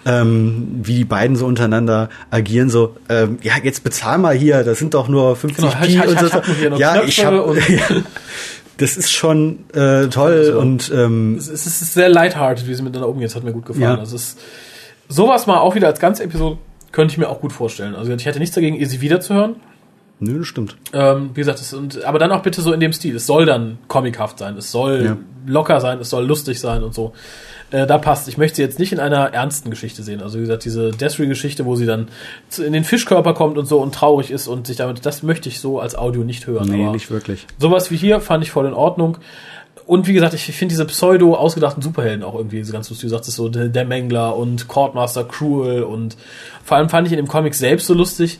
Ähm, wie die beiden so untereinander agieren, so, ähm, ja, jetzt bezahl mal hier, das sind doch nur 50 Genau, Pi ich- ich- und so. hier noch ja, Knöpfe ich hab, und- [laughs] ja, das ist schon äh, toll Also, und ähm, es ist, es ist sehr lighthearted, wie sie miteinander umgehen. Das hat mir gut gefallen. Ja. Also es ist sowas mal auch wieder als ganze Episode könnte ich mir auch gut vorstellen. Also ich hätte nichts dagegen, ihr sie wiederzuhören. Nö, das stimmt. Ähm, wie gesagt, es, und, aber dann auch bitte so in dem Stil. Es soll dann comichaft sein, es soll Ja. locker sein, es soll lustig sein und so. Äh, da passt. Ich möchte sie jetzt nicht in einer ernsten Geschichte sehen. Also wie gesagt, diese Desiree-Geschichte, wo sie dann in den Fischkörper kommt und so und traurig ist und sich damit, das möchte ich so als Audio nicht hören. Nee, aber nicht wirklich. Sowas wie hier fand ich voll in Ordnung. Und wie gesagt, ich finde diese pseudo ausgedachten Superhelden auch irgendwie so ganz lustig. Du sagst es so, der, der Mengler und Courtmaster Cruel und vor allem fand ich in dem Comic selbst so lustig.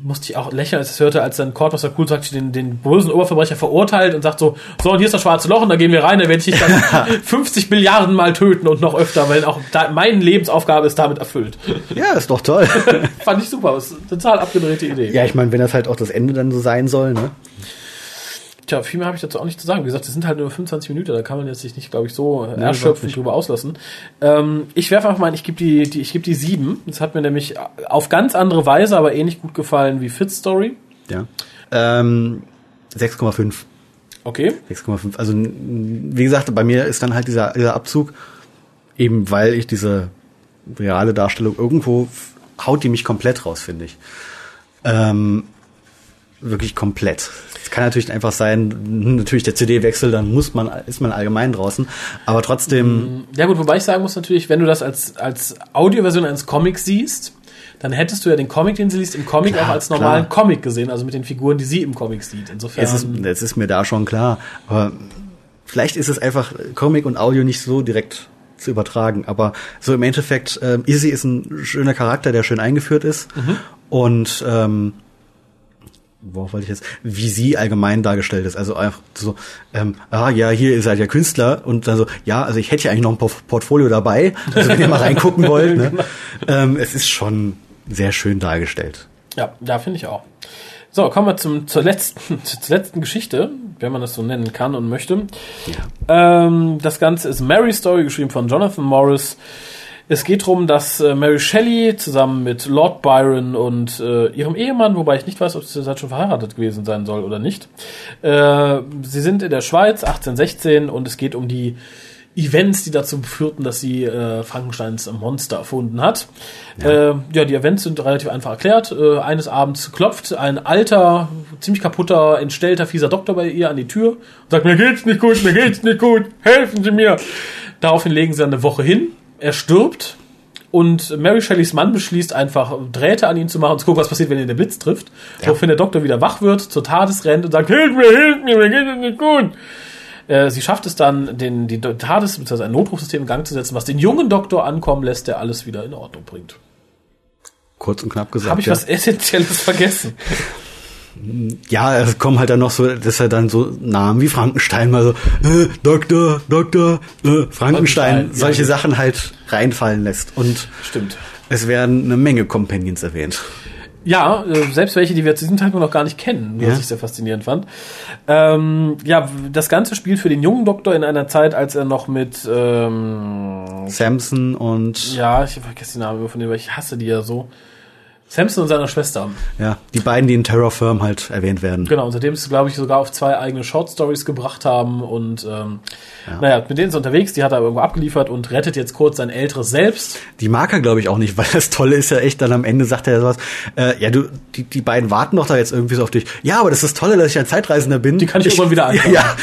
Musste ich auch lächeln, als ich es hörte, als dann Courtmaster Cruel sagt, den, den bösen Oberverbrecher verurteilt und sagt so, so, und hier ist das schwarze Loch und da gehen wir rein, da werde ich dich dann [laughs] 50 Milliarden Mal töten und noch öfter, weil auch da, meine Lebensaufgabe ist damit erfüllt. Ja, ist doch toll. [laughs] fand ich super, das ist eine total abgedrehte Idee. ja, ich meine, wenn das halt auch das Ende dann so sein soll, ne? Tja, viel mehr habe ich dazu auch nicht zu sagen. Wie gesagt, das sind halt nur 25 Minuten, da kann man jetzt sich nicht, glaube ich, so überhaupt erschöpfend drüber auslassen. Ähm, ich werfe einfach mal ein, ich gebe die, die, ich gebe die sieben. Das hat mir nämlich auf ganz andere Weise, aber ähnlich gut gefallen wie Fitz Story. Ja. Ähm, 6,5. Okay. 6,5. Also wie gesagt, bei mir ist dann halt dieser, dieser Abzug, eben weil ich diese reale Darstellung irgendwo haut die mich komplett raus, finde ich. Ähm, wirklich komplett. Es kann natürlich einfach sein, natürlich der CD-Wechsel, dann muss man, ist man allgemein draußen. Aber trotzdem, Ja gut, wobei ich sagen muss natürlich, wenn du das als, als Audioversion eines Comics siehst, dann hättest du ja den Comic, den sie liest, im Comic Klar, auch als normalen klar. Comic gesehen, also mit den Figuren, die sie im Comic sieht. Insofern. es ist, es ist mir da schon klar. Aber vielleicht ist es einfach Comic und Audio nicht so direkt zu übertragen. Aber so im Endeffekt, ähm, Izzy ist ein schöner Charakter, der schön eingeführt ist. Und ähm, worauf wollte ich jetzt, wie sie allgemein dargestellt ist. Also einfach so, ähm, ah ja, hier ihr seid ja Künstler und dann so, ja, also ich hätte ja eigentlich noch ein Portfolio dabei, also wenn ihr mal reingucken [laughs] wollt. Ne? ähm, es ist schon sehr schön dargestellt. Ja, ja, finde ich auch. So, kommen wir zum, zur, letzten, [laughs] zur letzten Geschichte. wenn man das so nennen kann und möchte. Ähm, das Ganze ist Mary Story, geschrieben von Jonathan Morris. Es geht darum, dass äh, Mary Shelley zusammen mit Lord Byron und äh, ihrem Ehemann, wobei ich nicht weiß, ob sie seit schon verheiratet gewesen sein soll oder nicht, äh, sie sind in der Schweiz 1816 und es geht um die Events, die dazu führten, dass sie äh, Frankensteins Monster erfunden hat. Ja. Äh, ja, die Events sind relativ einfach erklärt. Äh, eines Abends klopft ein alter, ziemlich kaputter, entstellter, fieser Doktor bei ihr an die Tür und sagt, mir geht's nicht gut, mir geht's nicht gut, helfen Sie mir. Daraufhin legen sie eine Woche hin. Er stirbt und Mary Shelleys Mann beschließt einfach Drähte an ihn zu machen und zu gucken, was passiert, wenn ihn der Blitz trifft. Ja. Woraufhin der Doktor wieder wach wird, zur Tades rennt und sagt, hilf mir, hilf mir, mir geht es nicht gut. Äh, Sie schafft es dann, den, die TARDIS, beziehungsweise ein Notrufsystem in Gang zu setzen, was den jungen Doktor ankommen lässt, der alles wieder in Ordnung bringt. Kurz und knapp gesagt. Habe ich ja. was Essentielles vergessen? [laughs] Ja, es kommen halt dann noch so, dass er dann so Namen wie Frankenstein mal so, äh, Doktor, Doktor, äh, Frankenstein, Frankenstein, solche ja. Sachen halt reinfallen lässt. Und Stimmt. es werden eine Menge Companions erwähnt. Ja, äh, selbst welche, die wir zu diesem Zeitpunkt noch gar nicht kennen, was Ja. ich sehr faszinierend fand. Ähm, ja, das Ganze spielt für den jungen Doktor in einer Zeit, als er noch mit, ähm, Samson und ja, ich vergesse die Namen von dem, weil ich hasse die ja so. Samson und seiner Schwester. ja, die beiden, die in Terror Firm halt erwähnt werden. Genau, und seitdem sie, glaube ich, sogar auf zwei eigene Short Stories gebracht haben und ähm, naja, mit denen ist er unterwegs, die hat er irgendwo abgeliefert und rettet jetzt kurz sein älteres Selbst. Die mag er, glaube ich, auch nicht, [laughs] weil das Tolle ist ja echt, dann am Ende sagt er sowas, äh, ja, du, die, die beiden warten doch da jetzt irgendwie so auf dich. Ja, aber das ist das Tolle, dass ich ein Zeitreisender bin. Die kann ich irgendwann wieder anfangen. [laughs] Ja,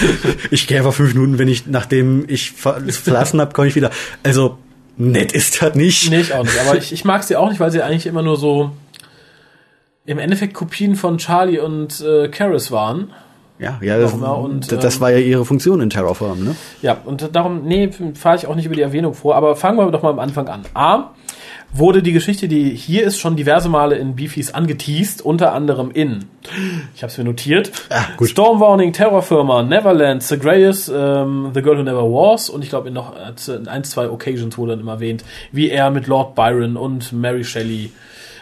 ich gehe einfach fünf Minuten, wenn ich, nachdem ich ver [laughs] verlassen habe, komme ich wieder. Also, nett ist das nicht. Nee, ich auch nicht, aber ich, ich mag sie auch nicht, weil sie eigentlich immer nur so im Endeffekt Kopien von Charlie und äh, Karis waren. Ja, ja, das, auch? Und, das, das ähm, war ja ihre Funktion in Terror Firm, ne? Ja, und darum, nee, fahre ich auch nicht über die Erwähnung vor, aber fangen wir doch mal am Anfang an. A, wurde die Geschichte, die hier ist, schon diverse Male in Beefies angeteased, unter anderem in, ich habe es mir notiert, Ah, gut. Storm Warning, Terrorfirma, Neverland, Zagreus, ähm, The Girl Who Never Was und ich glaube in noch äh, in ein, zwei Occasions wurde dann immer erwähnt, wie er mit Lord Byron und Mary Shelley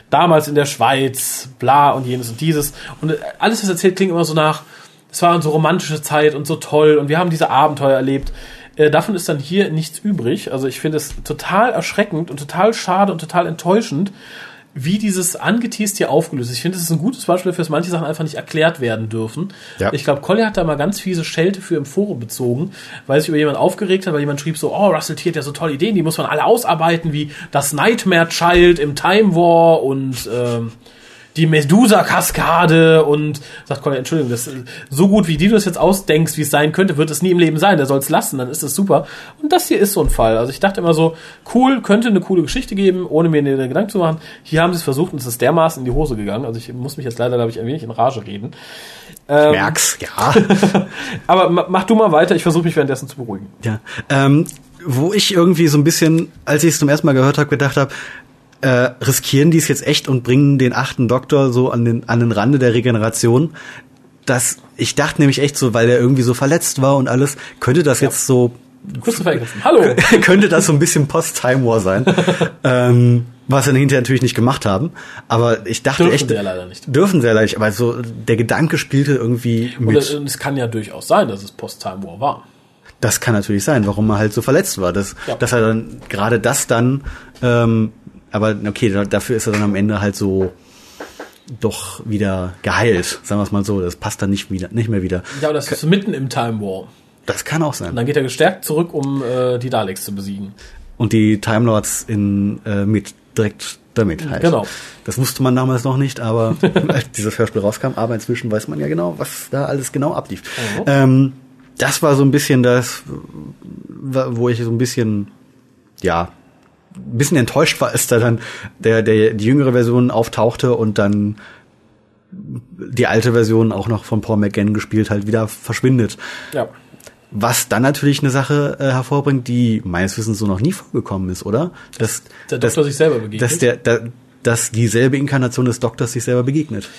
damals in der Schweiz, bla und jenes und dieses. Und äh, alles, was erzählt, klingt immer so nach, es war so romantische Zeit und so toll und wir haben diese Abenteuer erlebt. Äh, davon ist dann hier nichts übrig. Also ich finde es total erschreckend und total schade und total enttäuschend, wie dieses angeteased hier aufgelöst ist. Ich finde, es ist ein gutes Beispiel dafür, dass manche Sachen einfach nicht erklärt werden dürfen. Ja. Ich glaube, Collier hat da mal ganz fiese Schelte für im Forum bezogen, weil sich über jemanden aufgeregt hat, weil jemand schrieb so, oh, Russell T hat ja so tolle Ideen, die muss man alle ausarbeiten, wie das Nightmare Child im Time War und ähm, die Medusa-Kaskade und sagt Collier, Entschuldigung, das so gut, wie die du das jetzt ausdenkst, wie es sein könnte, wird es nie im Leben sein. Der soll es lassen, dann ist es super. Und das hier ist so ein Fall. Also ich dachte immer so, cool, könnte eine coole Geschichte geben, ohne mir eine Gedanken zu machen. Hier haben sie es versucht und es ist dermaßen in die Hose gegangen. Also ich muss mich jetzt leider, glaube ich, ein wenig in Rage reden. Ähm, Merk's, ja. [laughs] aber ma- mach du mal weiter, ich versuche mich währenddessen zu beruhigen. ja. Ähm, wo ich irgendwie so ein bisschen, als ich es zum ersten Mal gehört habe, gedacht habe, äh, riskieren die es jetzt echt und bringen den achten Doktor so an den, an den Rande der Regeneration. Das, ich dachte nämlich echt so, weil er irgendwie so verletzt war und alles, könnte das jetzt so Christopher Eccleston, hallo! [laughs] könnte das so ein bisschen Post-Time War sein. [laughs] ähm, was sie hinterher natürlich nicht gemacht haben. Aber ich dachte Dürfen echt. sie ja leider nicht. Dürfen sie ja leider nicht. Aber so der Gedanke spielte irgendwie Und mit. es, und es kann ja durchaus sein, dass es Post-Time War war. Das kann natürlich sein, warum er halt so verletzt war. Das, Ja. Dass er dann gerade das dann, ähm, aber okay, da- dafür ist er dann am Ende halt so doch wieder geheilt, sagen wir es mal so. Das passt dann nicht wieder, nicht mehr wieder. Ja, aber das ist mitten im Time War. Das kann auch Und sein. dann geht er gestärkt zurück, um äh, die Daleks zu besiegen. Und die Time Lords in äh, mit direkt damit halt. Genau. Das wusste man damals noch nicht, aber [laughs] als dieses Hörspiel rauskam, aber inzwischen weiß man ja genau, was da alles genau ablief. Mhm. Ähm, das war so ein bisschen das, wo ich so ein bisschen, ja, ein bisschen enttäuscht war, als da dann der, der, die jüngere Version auftauchte und dann die alte Version auch noch von Paul McGann gespielt halt wieder verschwindet. Ja. Was dann natürlich eine Sache äh, hervorbringt, die meines Wissens so noch nie vorgekommen ist, oder? Dass Der Doktor sich selber begegnet. Dass, der, da, dass dieselbe Inkarnation des Doktors sich selber begegnet.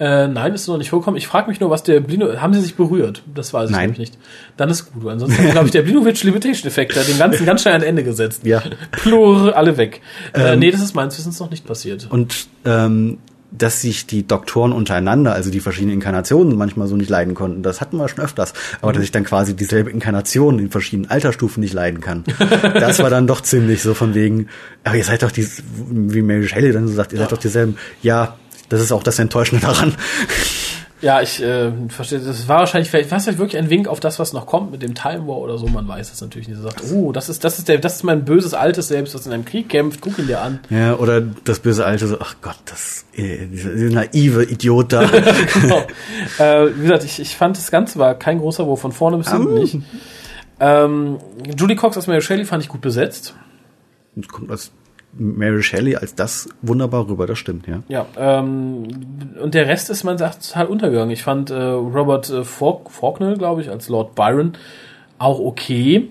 Äh, nein, ist noch nicht vorgekommen. Ich frage mich nur, was der Blino. Haben sie sich berührt? Das weiß ich nämlich nicht. Dann ist gut. Ansonsten glaube ich, der Blinovich Limitation Effekt hat den ganzen ganz schnell ein Ende gesetzt. Ja. Plur, alle weg. äh, Ähm, nee, das ist meines Wissens noch nicht passiert. Und ähm, dass sich die Doktoren untereinander, also die verschiedenen Inkarnationen, manchmal so nicht leiden konnten. Das hatten wir schon öfters. Aber dass ich dann quasi dieselbe Inkarnation in verschiedenen Altersstufen nicht leiden kann. [laughs] das war dann doch ziemlich so von wegen, aber ihr seid doch die, wie Mary Shelley dann so sagt, ihr seid doch dieselben. Ja, das ist auch das Enttäuschende daran. Ja, ich äh, verstehe. Das war wahrscheinlich vielleicht, war vielleicht wirklich ein Wink auf das, was noch kommt mit dem Time War oder so. Man weiß es natürlich nicht. Er sagt, oh, das ist, das ist der, das ist mein böses altes Selbst, das in einem Krieg kämpft. Guck ihn dir an. Ja, oder das böse Alte so, ach Gott, das, äh, naive Idiot da. [laughs] genau. äh, wie gesagt, ich, ich fand das Ganze war kein großer Wurf von vorne bis hinten nicht. Ähm, Julie Cox als Mary Shelley fand ich gut besetzt. Und kommt als Mary Shelley als das wunderbar rüber, das stimmt, ja. Ja, ähm, und der Rest ist, man sagt, total untergegangen. Ich fand äh, Robert äh, Faulk Faulkner, glaube ich, als Lord Byron auch okay.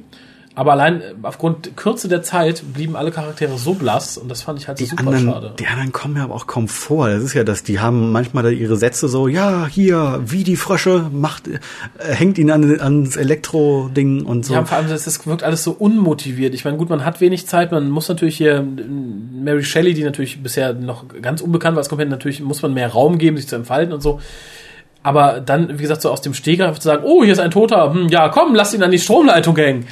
Aber allein äh, aufgrund Kürze der Zeit blieben alle Charaktere so blass und das fand ich halt Die super anderen, schade. die anderen kommen ja aber auch kaum vor. Das ist ja das, die haben manchmal da ihre Sätze so, ja, hier, wie die Frösche, macht, äh, hängt ihn an, ans Elektro-Ding und so. Ja, vor allem, das, das wirkt alles so unmotiviert. Ich meine, gut, man hat wenig Zeit, man muss natürlich hier Mary Shelley, die natürlich bisher noch ganz unbekannt war als Kompetent, natürlich muss man mehr Raum geben, sich zu entfalten und so. Aber dann, wie gesagt, so aus dem Stegreif zu sagen, oh, hier ist ein Toter, hm, ja, komm, lass ihn an die Stromleitung hängen.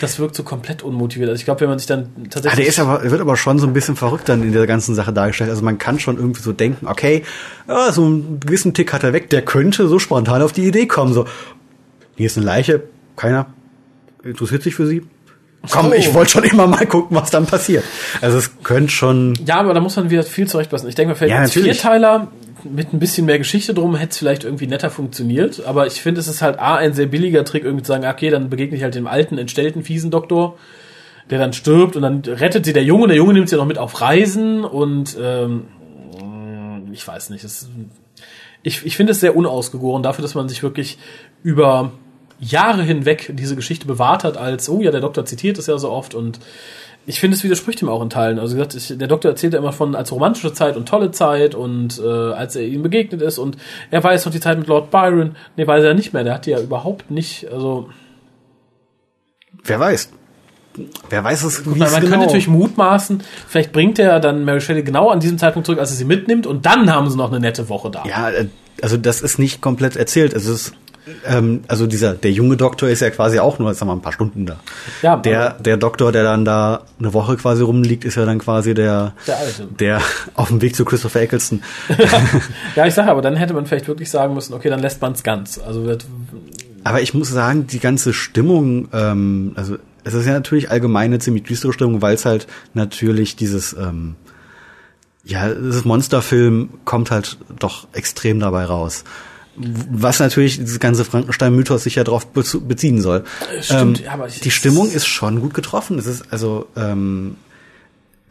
Das wirkt so komplett unmotiviert. Also ich glaube, wenn man sich dann Ah, tatsächlich. der ist aber, wird aber schon so ein bisschen verrückt dann in der ganzen Sache dargestellt. Also man kann schon irgendwie so denken, okay, ja, so einen gewissen Tick hat er weg, der könnte so spontan auf die Idee kommen. So, hier ist eine Leiche, keiner interessiert sich für sie. Komm, So. ich wollte schon immer mal gucken, was dann passiert. Also es könnte schon. Ja, aber da muss man wieder viel zurechtpassen. Ich denke mal, vielleicht Ja, natürlich. Vierteiler mit ein bisschen mehr Geschichte drum hätte es vielleicht irgendwie netter funktioniert. Aber ich finde, es ist halt A, ein sehr billiger Trick, irgendwie zu sagen, okay, dann begegne ich halt dem alten, entstellten, fiesen Doktor, der dann stirbt und dann rettet sie der Junge. Der Junge nimmt sie noch mit auf Reisen und ähm, ich weiß nicht. Es, ich ich finde es sehr unausgegoren dafür, dass man sich wirklich über Jahre hinweg diese Geschichte bewahrt hat, als, oh ja, der Doktor zitiert es ja so oft und ich finde, es widerspricht ihm auch in Teilen. Also gesagt, ich, der Doktor erzählt ja immer von als romantische Zeit und tolle Zeit und äh, als er ihm begegnet ist und er weiß noch die Zeit mit Lord Byron. Nee, weiß er nicht mehr. Der hat die ja überhaupt nicht, also Wer weiß. Wer weiß es, wie man, genau. könnte natürlich mutmaßen, vielleicht bringt er dann Mary Shelley genau an diesem Zeitpunkt zurück, als er sie mitnimmt und dann haben sie noch eine nette Woche da. Ja, äh, also das ist nicht komplett erzählt. Es ist ähm, also dieser der junge Doktor ist ja quasi auch nur, sagen wir mal, ein paar Stunden da. Ja, der der Doktor, der dann da eine Woche quasi rumliegt, ist ja dann quasi der Der Alte. der [laughs] auf dem Weg zu Christopher Eccleston. [laughs] Ja, ich sage aber, dann hätte man vielleicht wirklich sagen müssen, okay, dann lässt man es ganz. Also wird, Aber ich muss sagen, die ganze Stimmung, ähm, also es ist ja natürlich allgemein eine ziemlich düstere Stimmung, weil es halt natürlich dieses ähm, ja, dieses Monsterfilm kommt halt doch extrem dabei raus. Was natürlich dieses ganze Frankenstein-Mythos sich ja darauf beziehen soll. Stimmt, ähm, aber ich- die Stimmung ist schon gut getroffen. Es ist also, ähm,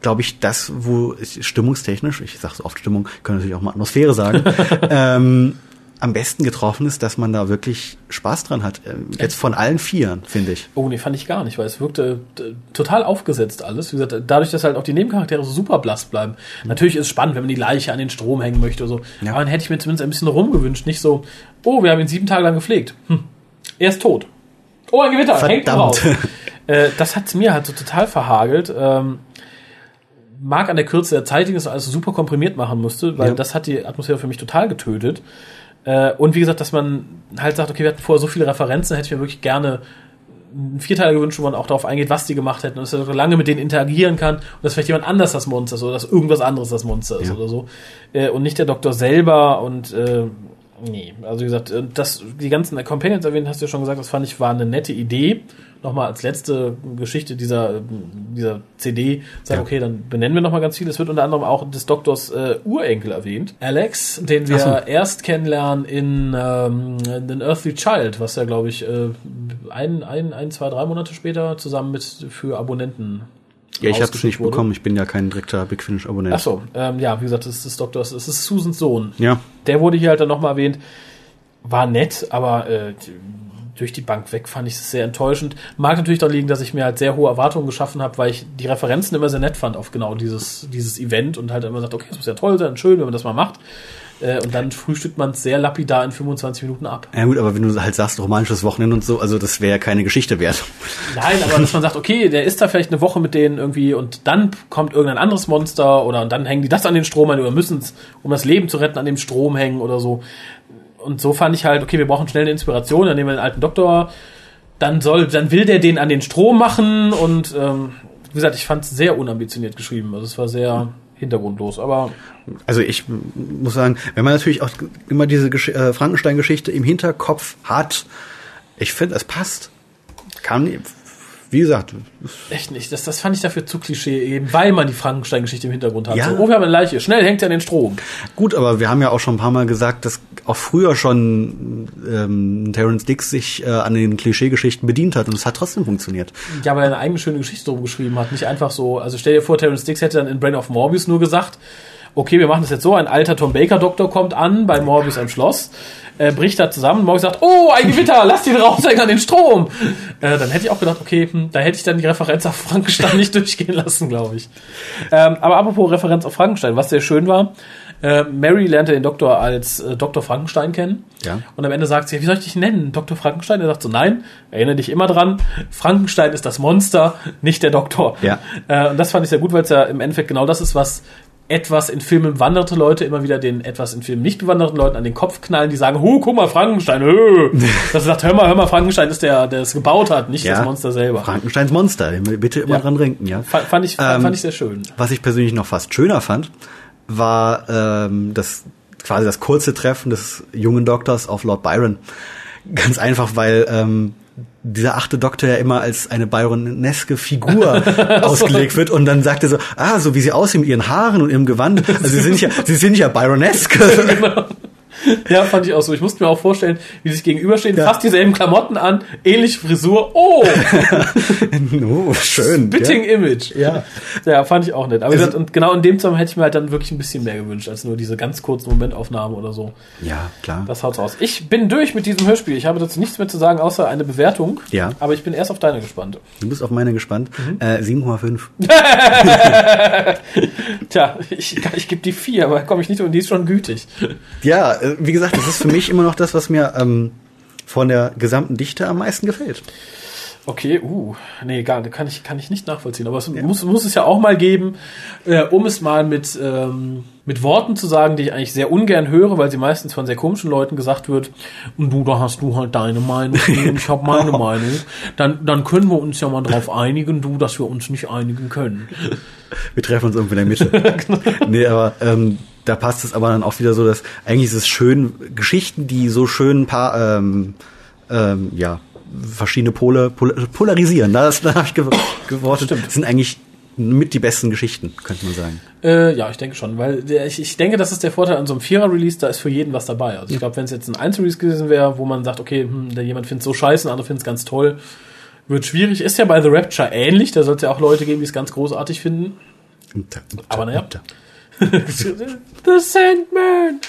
glaube ich, das, wo ich, stimmungstechnisch, ich sage so oft Stimmung, können natürlich auch mal Atmosphäre sagen, [laughs] ähm, am besten getroffen ist, dass man da wirklich Spaß dran hat. Ähm, Jetzt von allen Vieren, finde ich. oh nee, fand ich gar nicht, weil es wirkte äh, total aufgesetzt alles. Wie gesagt, dadurch, dass halt auch die Nebencharaktere so super blass bleiben. Natürlich ist es spannend, wenn man die Leiche an den Strom hängen möchte oder so. Ja. Aber dann hätte ich mir zumindest ein bisschen rumgewünscht. Nicht so, oh, wir haben ihn sieben Tage lang gepflegt. Hm. Er ist tot. Oh, ein Gewitter, hängt Verdammt. raus. [laughs] äh, das hat mir halt so total verhagelt. Ähm, mag an der Kürze der Zeit, dass man alles super komprimiert machen musste, weil Ja. das hat die Atmosphäre für mich total getötet. Äh, und wie gesagt, dass man halt sagt, okay, wir hatten vorher so viele Referenzen, hätte ich mir wirklich gerne einen Vierteiler gewünscht, wo man auch darauf eingeht, was die gemacht hätten und dass er lange mit denen interagieren kann und dass vielleicht jemand anders das Monster ist oder dass irgendwas anderes das Monster ist Ja. oder so. Äh, und nicht der Doktor selber und äh, nee, also wie gesagt, äh, das, die ganzen Companions erwähnt, hast du ja schon gesagt, das fand ich war eine nette Idee. Nochmal als letzte Geschichte dieser, dieser CD, sagen, Ja. okay, dann benennen wir nochmal ganz viel. Es wird unter anderem auch des Doktors äh, Urenkel erwähnt. Alex, den wir so. erst kennenlernen in ähm, den Earthly Child, was ja, glaube ich, äh, ein, ein, ein, zwei, drei Monate später zusammen mit für Abonnenten. Ja, ich habe es nicht wurde. bekommen. Ich bin ja kein direkter Big Finish Abonnent. Ach so, ähm, ja, wie gesagt, das ist Doktors, es ist Susans Sohn. Ja, Der wurde hier halt dann nochmal erwähnt. War nett, aber äh, durch die Bank weg fand ich es sehr enttäuschend. Mag natürlich daran liegen, dass ich mir halt sehr hohe Erwartungen geschaffen habe, weil ich die Referenzen immer sehr nett fand auf genau dieses, dieses Event und halt immer sagt, okay, das muss ja toll sein, schön, wenn man das mal macht. Äh, und dann frühstückt man es sehr lapidar in 25 Minuten ab. Ja gut, aber wenn du halt sagst, romantisches Wochenende und so, also das wäre ja keine Geschichte wert. Nein, aber dass man sagt, okay, der ist da vielleicht eine Woche mit denen irgendwie und dann kommt irgendein anderes Monster oder und dann hängen die das an den Strom ein oder müssen es, um das Leben zu retten, an dem Strom hängen oder so. Und so fand ich halt, okay, wir brauchen schnell eine Inspiration, dann nehmen wir den alten Doktor, dann soll, dann will der den an den Strom machen und ähm, wie gesagt, ich fand es sehr unambitioniert geschrieben. Also es war sehr hintergrundlos, aber Also ich muss sagen, wenn man natürlich auch immer diese Gesch äh, Frankenstein-Geschichte im Hinterkopf hat, ich finde, es passt. Kann, wie gesagt, echt nicht. Das, das fand ich dafür zu Klischee, eben weil man die Frankenstein-Geschichte im Hintergrund hat. Ja. So, oh, wir haben eine Leiche, schnell hängt er an den Strom. gut, aber wir haben ja auch schon ein paar Mal gesagt, dass auch früher schon ähm, Terence Dix sich äh, an den Klischeegeschichten bedient hat und es hat trotzdem funktioniert. Ja, weil er eine eigene schöne Geschichte drum geschrieben hat. Nicht einfach so, also stell dir vor, Terence Dix hätte dann in Brain of Morbius nur gesagt, okay, wir machen das jetzt so, ein alter Tom Baker Doktor kommt an bei Morbius am Schloss, äh, bricht da zusammen, Morbius sagt, oh, ein Gewitter, lass ihn raushängen an den Strom. Äh, dann hätte ich auch gedacht, okay, hm, da hätte ich dann die Referenz auf Frankenstein nicht [laughs] durchgehen lassen, glaube ich. Ähm, aber apropos Referenz auf Frankenstein, was sehr schön war, äh, Mary lernte den Doktor als äh, Dr. Frankenstein kennen. Ja. Und am Ende sagt sie, wie soll ich dich nennen? Dr. Frankenstein? Er sagt so, nein, erinnere dich immer dran, Frankenstein ist das Monster, nicht der Doktor. Ja. Äh, und das fand ich sehr gut, weil es ja im Endeffekt genau das ist, was etwas in Filmen bewanderte Leute immer wieder den etwas in Filmen nicht bewanderten Leuten an den Kopf knallen, die sagen, hu, guck mal, Frankenstein, hö. [laughs] Das sagt, hör mal, hör mal, Frankenstein ist der, der es gebaut hat, nicht das Monster selber. Frankensteins Monster, bitte immer Ja. dran denken, ja. Fa- Fand ich, Ähm, fand ich sehr schön. Was ich persönlich noch fast schöner fand, war ähm, das quasi das kurze Treffen des jungen Doktors auf Lord Byron. Ganz einfach, weil ähm, dieser achte Doktor ja immer als eine Byroneske Figur [laughs] ausgelegt wird und dann sagt er so, ah, so wie sie aussehen mit ihren Haaren und ihrem Gewand, also sie sind ja, sie sind ja Byronesk. [laughs] [laughs] Ja, fand ich auch so. Ich musste mir auch vorstellen, wie sie sich gegenüberstehen, Ja. fast dieselben Klamotten an, ähnliche Frisur. Oh, [laughs] oh, schön. Spitting Image. Ja. Ja, fand ich auch nett. Aber Also- gesagt, und genau in dem Zusammenhang hätte ich mir halt dann wirklich ein bisschen mehr gewünscht, als nur diese ganz kurzen Momentaufnahmen oder so. Ja, ja klar. Das haut's raus. Ich bin durch mit diesem Hörspiel. Ich habe dazu nichts mehr zu sagen, außer eine Bewertung. Ja. Aber ich bin erst auf deine gespannt. Du bist auf meine gespannt. Mhm. Äh, 7,5. [laughs] Tja, ich, ich gebe die vier, aber komme ich nicht und die ist schon gütig. Ja, äh, wie gesagt, das ist für mich immer noch das, was mir ähm, von der gesamten Dichte am meisten gefällt. Okay, uh, nee, gar kann ich, kann ich nicht nachvollziehen. Aber es muss, muss es ja auch mal geben, äh, um es mal mit, ähm, mit Worten zu sagen, die ich eigentlich sehr ungern höre, weil sie meistens von sehr komischen Leuten gesagt wird, und du, da hast du halt deine Meinung und ich habe meine [laughs] Meinung. Dann, dann können wir uns ja mal drauf einigen, du, dass wir uns nicht einigen können. Wir treffen uns irgendwo in der Mitte. [laughs] nee, aber ähm, da passt es aber dann auch wieder so, dass eigentlich ist es schön, Geschichten, die so schön ein paar, ähm, ähm, ja, verschiedene Pole pol polarisieren. Das, da habe ich ge gewortet. Stimmt. sind eigentlich mit die besten Geschichten, könnte man sagen. Äh, ja, ich denke schon, weil der, ich, ich denke, das ist der Vorteil an so einem Vierer-Release, da ist für jeden was dabei. Also ich glaube, wenn es jetzt ein Einzel-Release gewesen wäre, wo man sagt, okay, hm, der jemand findet so scheiße, ein anderer findet es ganz toll, wird schwierig. Ist ja bei The Rapture ähnlich, da soll es ja auch Leute geben, die es ganz großartig finden. Aber naja. [laughs] The Sandman!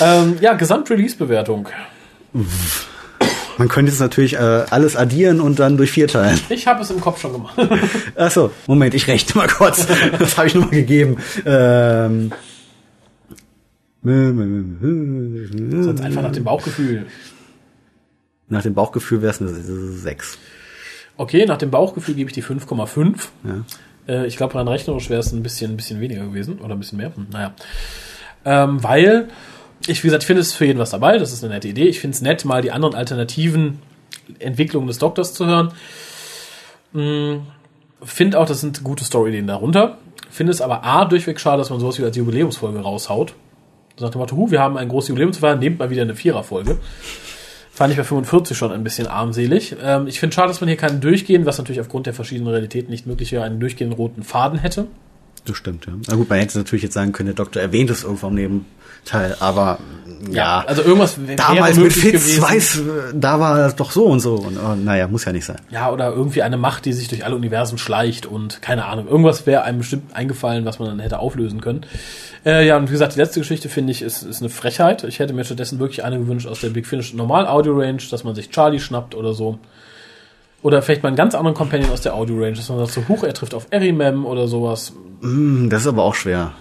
Ähm, ja, Gesamt-Release-Bewertung. Man könnte jetzt natürlich äh, alles addieren und dann durch vier teilen. Ich habe es im Kopf schon gemacht. [laughs] Ach so, Moment, ich rechne mal kurz. [laughs] Das habe ich nur mal gegeben. Ähm, Sonst einfach nach dem Bauchgefühl. nach dem Bauchgefühl wäre es eine 6. Okay, nach dem Bauchgefühl gebe ich die 5,5. Ja. Äh, ich glaube, rein rechnerisch wäre es ein bisschen, ein bisschen weniger gewesen oder ein bisschen mehr. Hm, naja. Ähm, weil ich, wie gesagt, finde es für jeden was dabei. Das ist eine nette Idee. Ich finde es nett, mal die anderen alternativen Entwicklungen des Doktors zu hören. Hm, Finde auch, das sind gute Story-Ideen darunter. Finde es aber A, durchweg schade, dass man sowas wie als Jubiläumsfolge raushaut. So nach Motto, hu, wir haben ein großes Jubiläum zu feiern, nehmt mal wieder eine Viererfolge. Fand ich bei 45 schon ein bisschen armselig. Ähm, ich finde schade, dass man hier keinen durchgehend, was natürlich aufgrund der verschiedenen Realitäten nicht möglich wäre, einen durchgehenden roten Faden hätte. Das stimmt, ja. Na gut, man hätte natürlich jetzt sagen können, der Doktor erwähnt es irgendwo im Nebenteil, aber ja. Also irgendwas Damals mit Fitz weiß, da war das doch so und so. Und, oh, naja, muss ja nicht sein. Ja, oder irgendwie eine Macht, die sich durch alle Universen schleicht und keine Ahnung. Irgendwas wäre einem bestimmt eingefallen, was man dann hätte auflösen können. Äh, ja, und wie gesagt, die letzte Geschichte finde ich ist, ist eine Frechheit. Ich hätte mir stattdessen wirklich eine gewünscht aus der Big Finish Normal Audio Range, dass man sich Charlie schnappt oder so. Oder vielleicht mal einen ganz anderen Companion aus der Audio Range, dass man sagt so, huch, er trifft auf Erimem oder sowas. Hm, das ist aber auch schwer.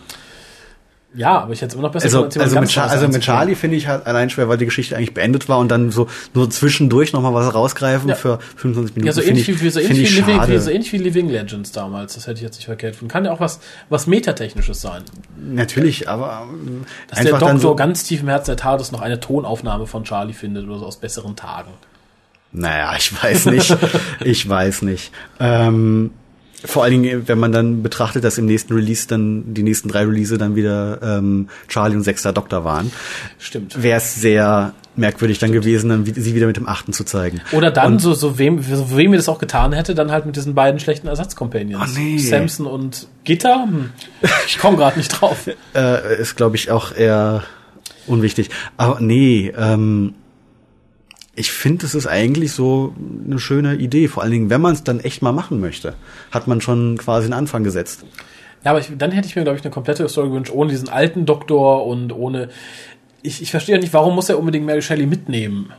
Ja, aber ich hätte es immer noch besser Also, als also, jemand mit, also mit. Charlie finde ich halt allein schwer, weil die Geschichte eigentlich beendet war und dann so nur zwischendurch noch mal was rausgreifen Ja. für 25 Minuten. Ja, so ähnlich, ich, wie, so, ähnlich ich wie Living, wie, so ähnlich wie Living Legends damals. Das hätte ich jetzt nicht verkehrt gefunden. Kann ja auch was, was Metatechnisches sein. Natürlich, aber ähm, Dass der Doktor so. ganz tief im Herzen der TARDIS noch eine Tonaufnahme von Charlie findet oder so aus besseren Tagen. Naja, ich weiß nicht. ich weiß nicht. Ähm, vor allen Dingen, wenn man dann betrachtet, dass im nächsten Release dann, die nächsten drei Release dann wieder ähm, Charlie und Sechster Doktor waren, Stimmt. wäre es sehr merkwürdig dann gewesen, dann sie wieder mit dem Achten zu zeigen. Oder dann, Und- so, so wem, so wem mir das auch getan hätte, dann halt mit diesen beiden schlechten Ersatzcompanions. Oh, nee. Samson und Gitter? Hm. Ich komme gerade nicht drauf. [laughs] äh, ist, glaube ich, auch eher unwichtig. Aber nee, ähm, ich finde, es ist eigentlich so eine schöne Idee. Vor allen Dingen, wenn man es dann echt mal machen möchte, hat man schon quasi einen Anfang gesetzt. Ja, aber ich, dann hätte ich mir, glaube ich, eine komplette Story gewünscht, ohne diesen alten Doktor und ohne. Ich, ich verstehe ja nicht, warum muss er unbedingt Mary Shelley mitnehmen?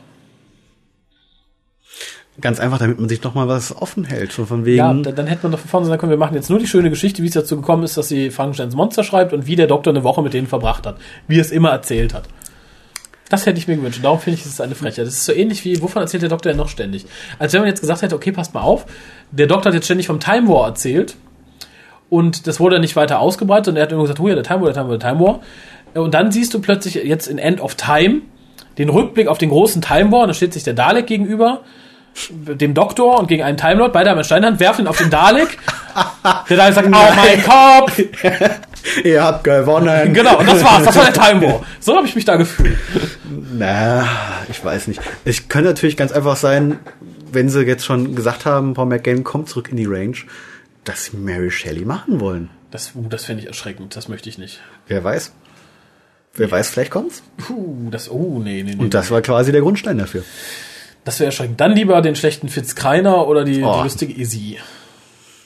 Ganz einfach, damit man sich noch mal was offen hält. So von wegen. Ja, dann, dann hätte man doch von vorne sagen können, wir machen jetzt nur die schöne Geschichte, wie es dazu gekommen ist, dass sie Frankensteins Monster schreibt und wie der Doktor eine Woche mit denen verbracht hat. Wie er es immer erzählt hat. Das hätte ich mir gewünscht. Darum finde ich, es ist eine Frechheit. Das ist so ähnlich wie, wovon erzählt der Doktor denn noch ständig? Als wenn man jetzt gesagt hätte, okay, passt mal auf, der Doktor hat jetzt ständig vom Time War erzählt und das wurde nicht weiter ausgebreitet und er hat immer gesagt, oh ja, der Time War, der Time War, der Time War. Und dann siehst du plötzlich jetzt in End of Time den Rückblick auf den großen Time War und da steht sich der Dalek gegenüber dem Doktor und gegen einen Time Lord, beide haben eine Steinhand, werfen ihn auf den Dalek. Der Dalek sagt, oh mein Kopf! [laughs] Ihr habt gewonnen. Genau, und das war's, das war der Time War. So habe ich mich da gefühlt. Na, ich weiß nicht. Es könnte natürlich ganz einfach sein, wenn sie jetzt schon gesagt haben, Paul McGann kommt zurück in die Range, dass sie Mary Shelley machen wollen. Das, uh, das finde ich erschreckend, das möchte ich nicht. Wer weiß. Wer weiß, vielleicht kommt's. Puh, das, oh, nee, nee, nee. Und das war quasi der Grundstein dafür. Das wäre erschreckend. Dann lieber den schlechten Fitz Kreiner oder die, Oh. die lustige Easy.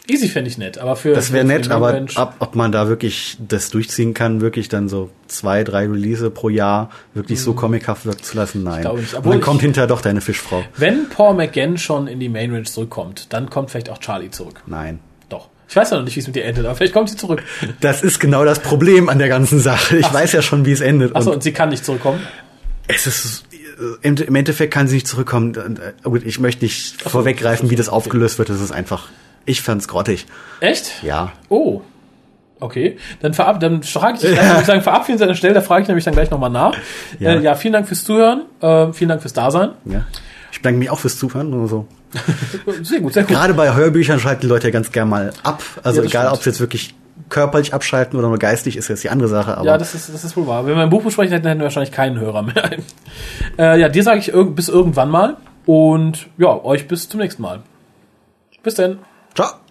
Easy fände ich nett, aber für Das wäre nett, aber ab, ob man da wirklich das durchziehen kann, wirklich dann so zwei, drei Release pro Jahr wirklich so comichaft wirken zu lassen, nein. Mhm. glaube nicht. Und Obwohl dann ich- kommt hinterher doch deine Fischfrau. wenn Paul McGann schon in die Main Range zurückkommt, dann kommt vielleicht auch Charlie zurück. Nein. Doch. Ich weiß ja noch nicht, wie es mit ihr endet, aber vielleicht kommt sie zurück. [laughs] Das ist genau das Problem an der ganzen Sache. Ich weiß ja schon, wie es endet. Achso, Und und sie kann nicht zurückkommen. es ist im im Endeffekt kann sie nicht zurückkommen. Und, äh, Gut, ich möchte nicht vorweggreifen, wie das aufgelöst wird. Das ist einfach. Ich fand's grottig. Echt? Ja. Oh. Okay, dann, verab dann frage ich dich, dann würde ich sagen, verabschieden Sie an der Stelle, da frage ich nämlich dann gleich nochmal nach. Ja. Äh, ja, vielen Dank fürs Zuhören, äh, vielen Dank fürs Dasein. ja. Ich bedanke mich auch fürs Zuhören. Nur so. [laughs] Sehr gut, sehr gut. Gerade bei Hörbüchern schalten die Leute ja ganz gern mal ab. Also Ja, egal, ob sie jetzt wirklich körperlich abschalten oder nur geistig, ist jetzt die andere Sache. Aber Ja, das ist, das ist wohl wahr. Wenn wir ein Buch besprechen hätten, hätten wir wahrscheinlich keinen Hörer mehr. [laughs] äh, ja, dir sage ich irg bis irgendwann mal und ja, euch bis zum nächsten Mal. Bis dann. Ciao.